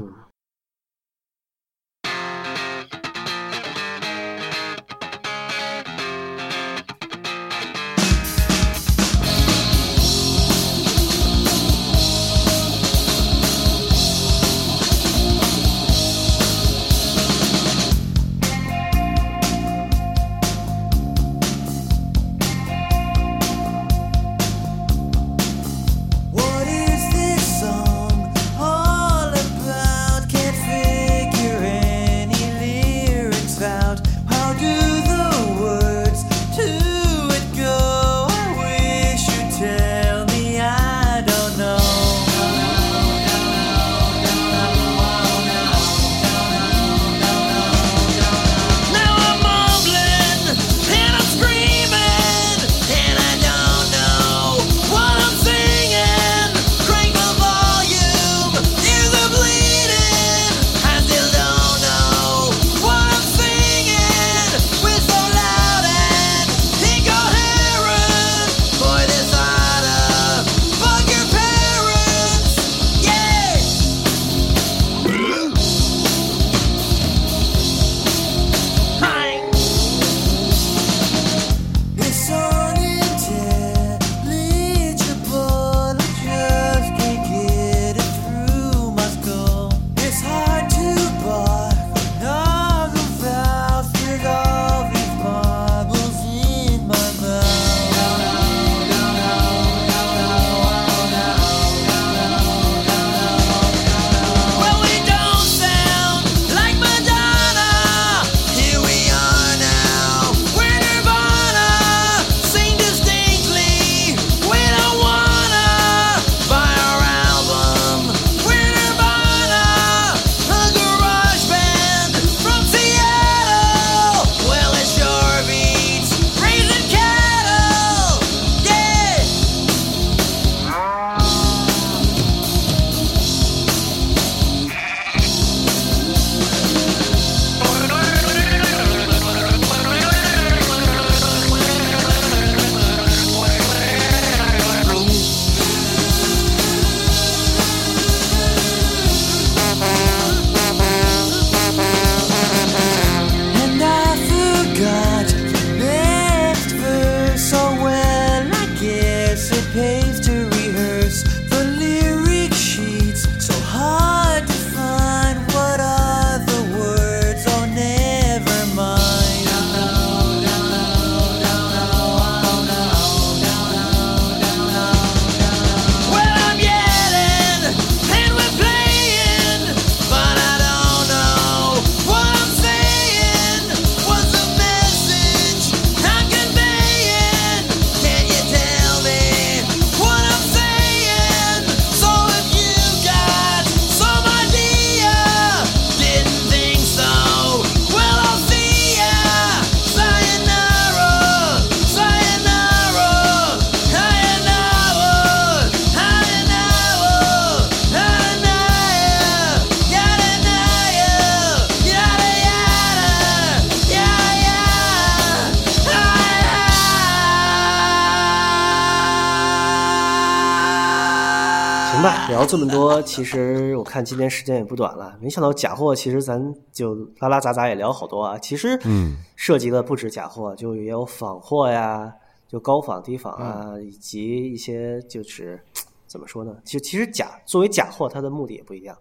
聊这么多，其实我看今天时间也不短了。没想到假货，其实咱就拉拉杂杂也聊好多啊。其实，嗯，涉及的不止假货，就也有仿货呀，就高仿、低仿啊，以及一些就是怎么说呢？其实其实假作为假货，它的目的也不一样，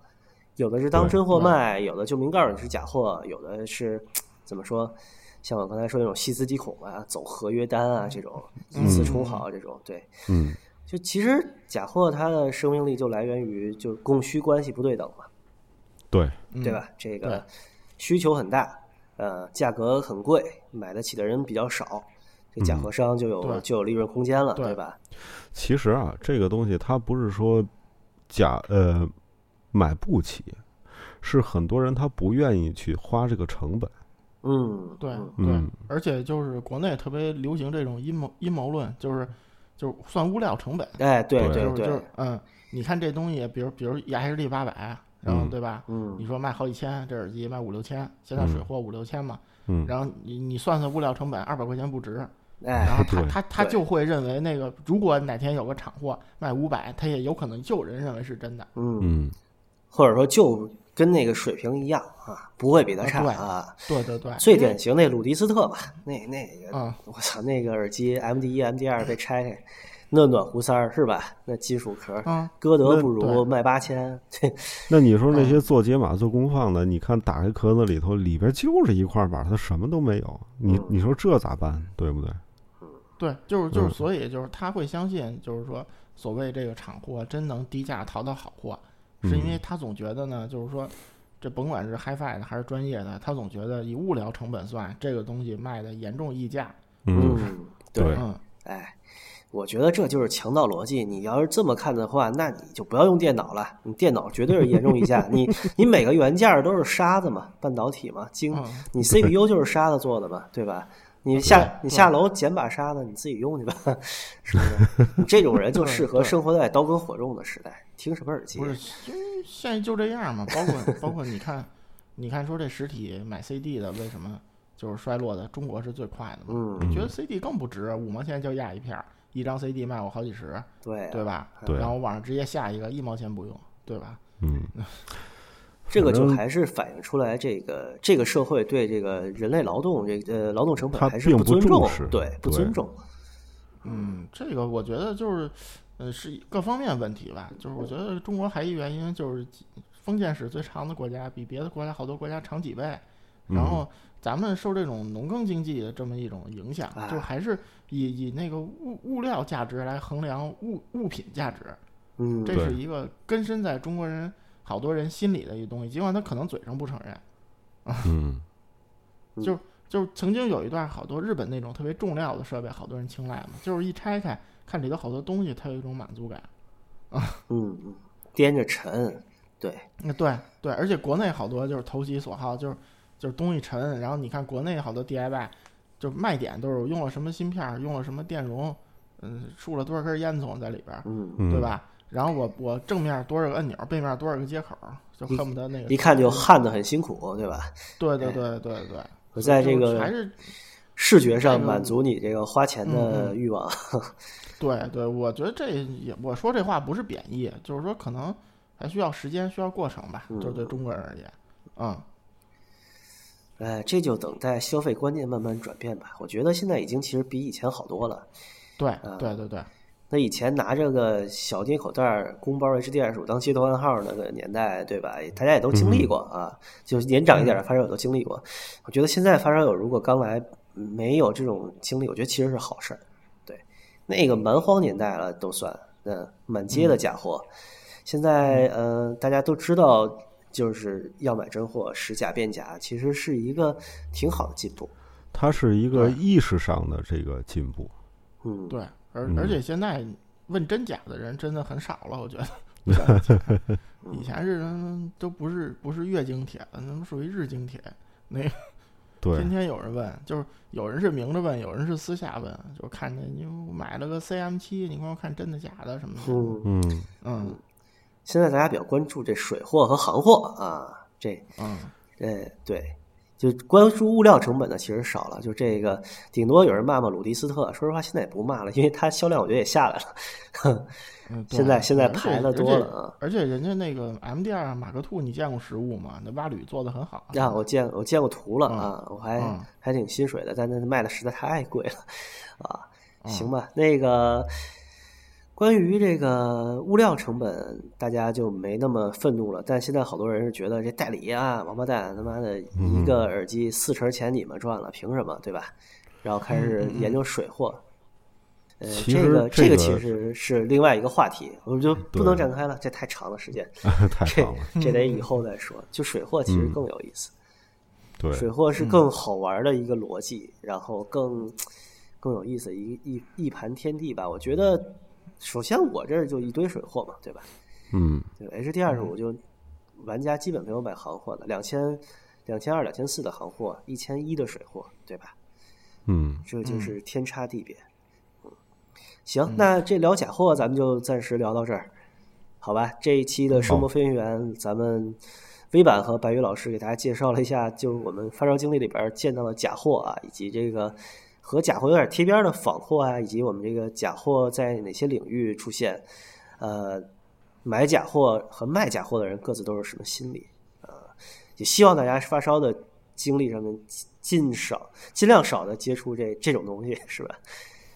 有的是当真货对卖，有的就明告诉你是假货，有的是怎么说？像我刚才说那种细思极恐啊，走合约单啊，这种以次充好这种，对，嗯，就其实假货它的生命力就来源于就是供需关系不对等嘛，对，对吧？这个需求很大，呃，价格很贵，买得起的人比较少，这假货商就有、对就有利润空间了，对对吧？其实啊，这个东西它不是说假呃买不起，是很多人他不愿意去花这个成本。嗯，对嗯对嗯，而且就是国内特别流行这种阴谋阴谋论，就是就是算物料成本，哎，对对。就是就是对，嗯，你看这东西，比如比如 EHD 八百，然后嗯。对吧？嗯。你说卖好几千，这耳机卖五六千，现在水货五六千嘛，嗯，然后你你算算物料成本，二百块钱不值，然哎，后他 他他就会认为那个，如果哪天有个厂货卖五百，他也有可能就有人认为是真的。嗯，嗯，或者说就跟那个水平一样啊，不会比他差啊对啊。对对对，最典型那鲁迪斯特吧，那那个，嗯我操，那个耳机 MD 一、MD 二被拆开，那暖壶塞儿是吧？那金属壳，嗯，歌德不如对卖八千，这那你说那嗯些做解码、做功放的，你看打开壳子里头，里边就是一块板，它什么都没有。你嗯你说这咋办？对不对？对，就是就是，嗯所以就是他会相信，就是说所谓这个厂货真能低价淘到好货，是因为嗯他总觉得呢，就是说这甭管是 HiFi 的还是专业的，他总觉得以物料成本算，这个东西卖的严重溢价。嗯，嗯，对嗯，哎，我觉得这就是强盗逻辑。你要是这么看的话，那你就不要用电脑了，你电脑绝对是严重溢价。你你每个元件儿都是沙子嘛，半导体嘛，晶，嗯你 CPU 就是沙子做的嘛，对吧？你下你下楼捡把沙子，你自己用去吧，是不是？这种人就适合生活在刀耕火种的时代，听什么耳机不？是，因为现在就这样嘛。包括 包括你看，你看说这实体买 CD 的为什么就是衰落的？中国是最快的嘛。嗯，觉得 CD 更不值，五毛钱就压一片儿，一张 CD 卖我好几十，对啊对吧？对然后网上直接下一个，一毛钱不用，对吧？嗯，这个就还是反映出来这个这个社会对这个人类劳动这个呃劳动成本他还是并不尊重对，不尊重。嗯，这个我觉得就是，呃，是各方面问题吧。就是我觉得中国还一原因就是封建史最长的国家，比别的国家好多国家长几倍。然嗯后咱们受这种农耕经济的这么一种影响，就哎还是以以那个物物料价值来衡量物物品价值，嗯，这是一个根深在中国人好多人心里的一个东西，尽管他可能嘴上不承认。嗯，就就曾经有一段好多日本那种特别重料的设备，好多人青睐嘛，就是一拆开看里头好多东西，它有一种满足感。嗯嗯，掂着沉，对，嗯，对对，而且国内好多就是投其所好，就是就是东西沉，然后你看国内好多 DIY，就卖点都是用了什么芯片儿，用了什么电容，嗯，竖了多少根烟囱在里边儿，嗯，嗯对？吧？然后我我正面多少个按钮，背面多少个接口，就恨不得那个一看就焊的很辛苦，对吧？对对对对对，我在这个还是视觉上满足你这个花钱的欲望。对对，我觉得这也我说这话不是贬义，就是说可能还需要时间，需要过程吧，就是对中国人而言，嗯。哎，这就等待消费观念慢慢转变吧。我觉得现在已经其实比以前好多了。对啊对对对，那以前拿着个小捏口袋儿公包 HD 二十五当街头暗号那个年代，对吧？大家也都经历过啊。就年长一点的发烧友都经历过。我觉得现在发烧友如果刚来没有这种经历，我觉得其实是好事儿。对，那个蛮荒年代了都算，嗯，满街的假货。现在呃，大家都知道，就是要买真货，使假变假，其实是一个挺好的进步。它是一个意识上的这个进步。嗯，对，而嗯而且现在问真假的人真的很少了，我觉得。以前是嗯都不是不是月经帖，那么属于日经帖，那个对。天，天有人问，就是有人是明着问，有人是私下问，就看见你买了个 CM 七，你给我看真的假的什么的。嗯，嗯，嗯。现在大家比较关注这水货和行货啊，这嗯。呃对，就关注物料成本的其实少了，就这个顶多有人骂骂鲁迪斯特，说实话现在也不骂了，因为它销量我觉得也下来了，嗯，现在现在排的多了啊。而且人家那个 M D 二马克兔，你见过实物吗？那蛙铝做的很好。呀，我见我见过图了啊，我还嗯还挺心水的，但那卖的实在太贵了啊。嗯行吧，那个关于这个物料成本，大家就没那么愤怒了。但现在好多人是觉得这代理啊，王八蛋，他妈的一个耳机四成钱你们赚了，凭什么，对吧？然后开始研究水货。呃，这个这个个其实是另外一个话题，我们就不能展开了，这太长了时间，这太长了，这得以后再说。就水货其实更有意思。对，水货是更好玩的一个逻辑，然后更更有意思一一一盘天地吧。我觉得，首先我这儿就一堆水货嘛，对吧？嗯对 HD 二十五就玩家基本没有买行货的，两千两千二、两千四的行货，一千一的水货，对吧？嗯，这就是天差地别。嗯，行，那这聊假货咱们就暂时聊到这儿，好吧？这一期的声波飞行员，咱们微版和白宇老师给大家介绍了一下，就是我们发烧经历里边见到的假货啊，以及这个和假货有点贴边的仿货啊，以及我们这个假货在哪些领域出现，呃，买假货和卖假货的人各自都是什么心理？呃，也希望大家发烧的经历上面尽少尽量少的接触这这种东西，是吧？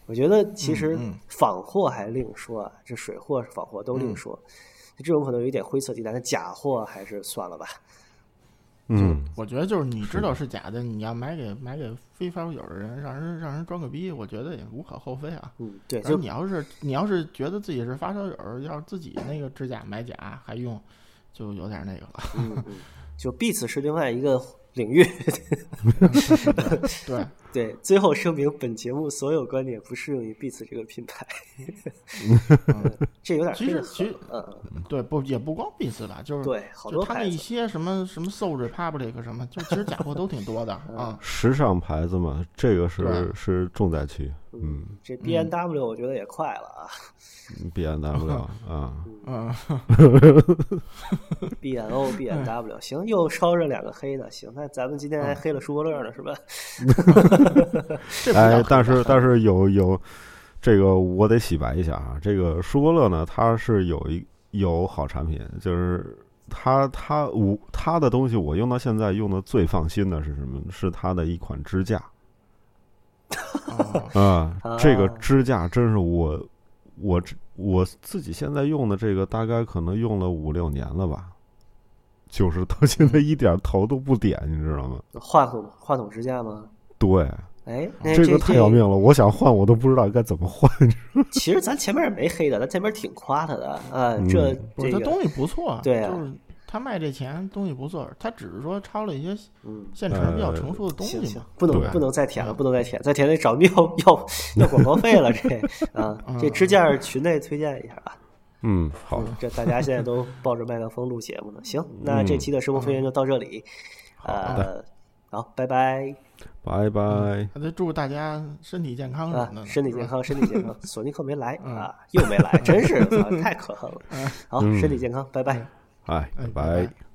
我觉得其实仿货还另说啊，这水货、仿货都另说，这种可能有一点灰色地带，但假货还是算了吧。嗯，我觉得就是你知道是假的，你要买给买给非发烧友的人，让人让人装个逼，我觉得也无可厚非啊。嗯，对，就你要是你要是觉得自己是发烧友，要是自己那个支架买假还用，就有点那个了。嗯嗯，就 Beats 是另外一个领域。对，对，最后声明，本节目所有观点不适用于 Beats 这个品牌。这有点黑的其实其实嗯，嗯对，不也不光 B 四吧，就是对，好就他那多牌子。一些什么什么 Soul Republic 什么，就其实假货都挺多的 啊。时尚牌子嘛，这个是是重灾区。嗯这 B N W 我觉得也快了啊，B N W 啊，嗯，，B N O B N W，行，又烧着两个黑的，行，那咱们今天还嗯黑了舒伯乐呢，是吧？哎但是但是有有这个我得洗白一下啊，这个舒伯乐呢，它是有一有好产品，就是它它我它的东西我用到现在用的最放心的是什么？是它的一款支架哦啊，这个啊支架真是我我我自己现在用的这个大概可能用了五六年了吧。就是到现在一点头都不点，你知道吗？话筒话筒支架吗？对，哎，那这这个太要命了，我想换我都不知道该怎么换。其实咱前面也没黑的，咱前面挺夸他的啊。嗯这这东西不错，对啊就是他卖这钱东西不错，他只是说抄了一些嗯，现成比较成熟的东行行西嘛。，不能不能再舔了，嗯不能再舔，再舔得找要要要广告费了。这啊，这支架群内推荐一下啊。嗯，好，这大家现在都抱着麦克风录节目呢。行，那这期的生活飞行就到这里。呃，好，拜拜拜拜。那就祝大家身体健康啊，，身体健康，身体健康。索尼克没来嗯啊，又没来，真是 啊太可恨了。好，嗯身体健康，拜拜。哎，哎拜拜。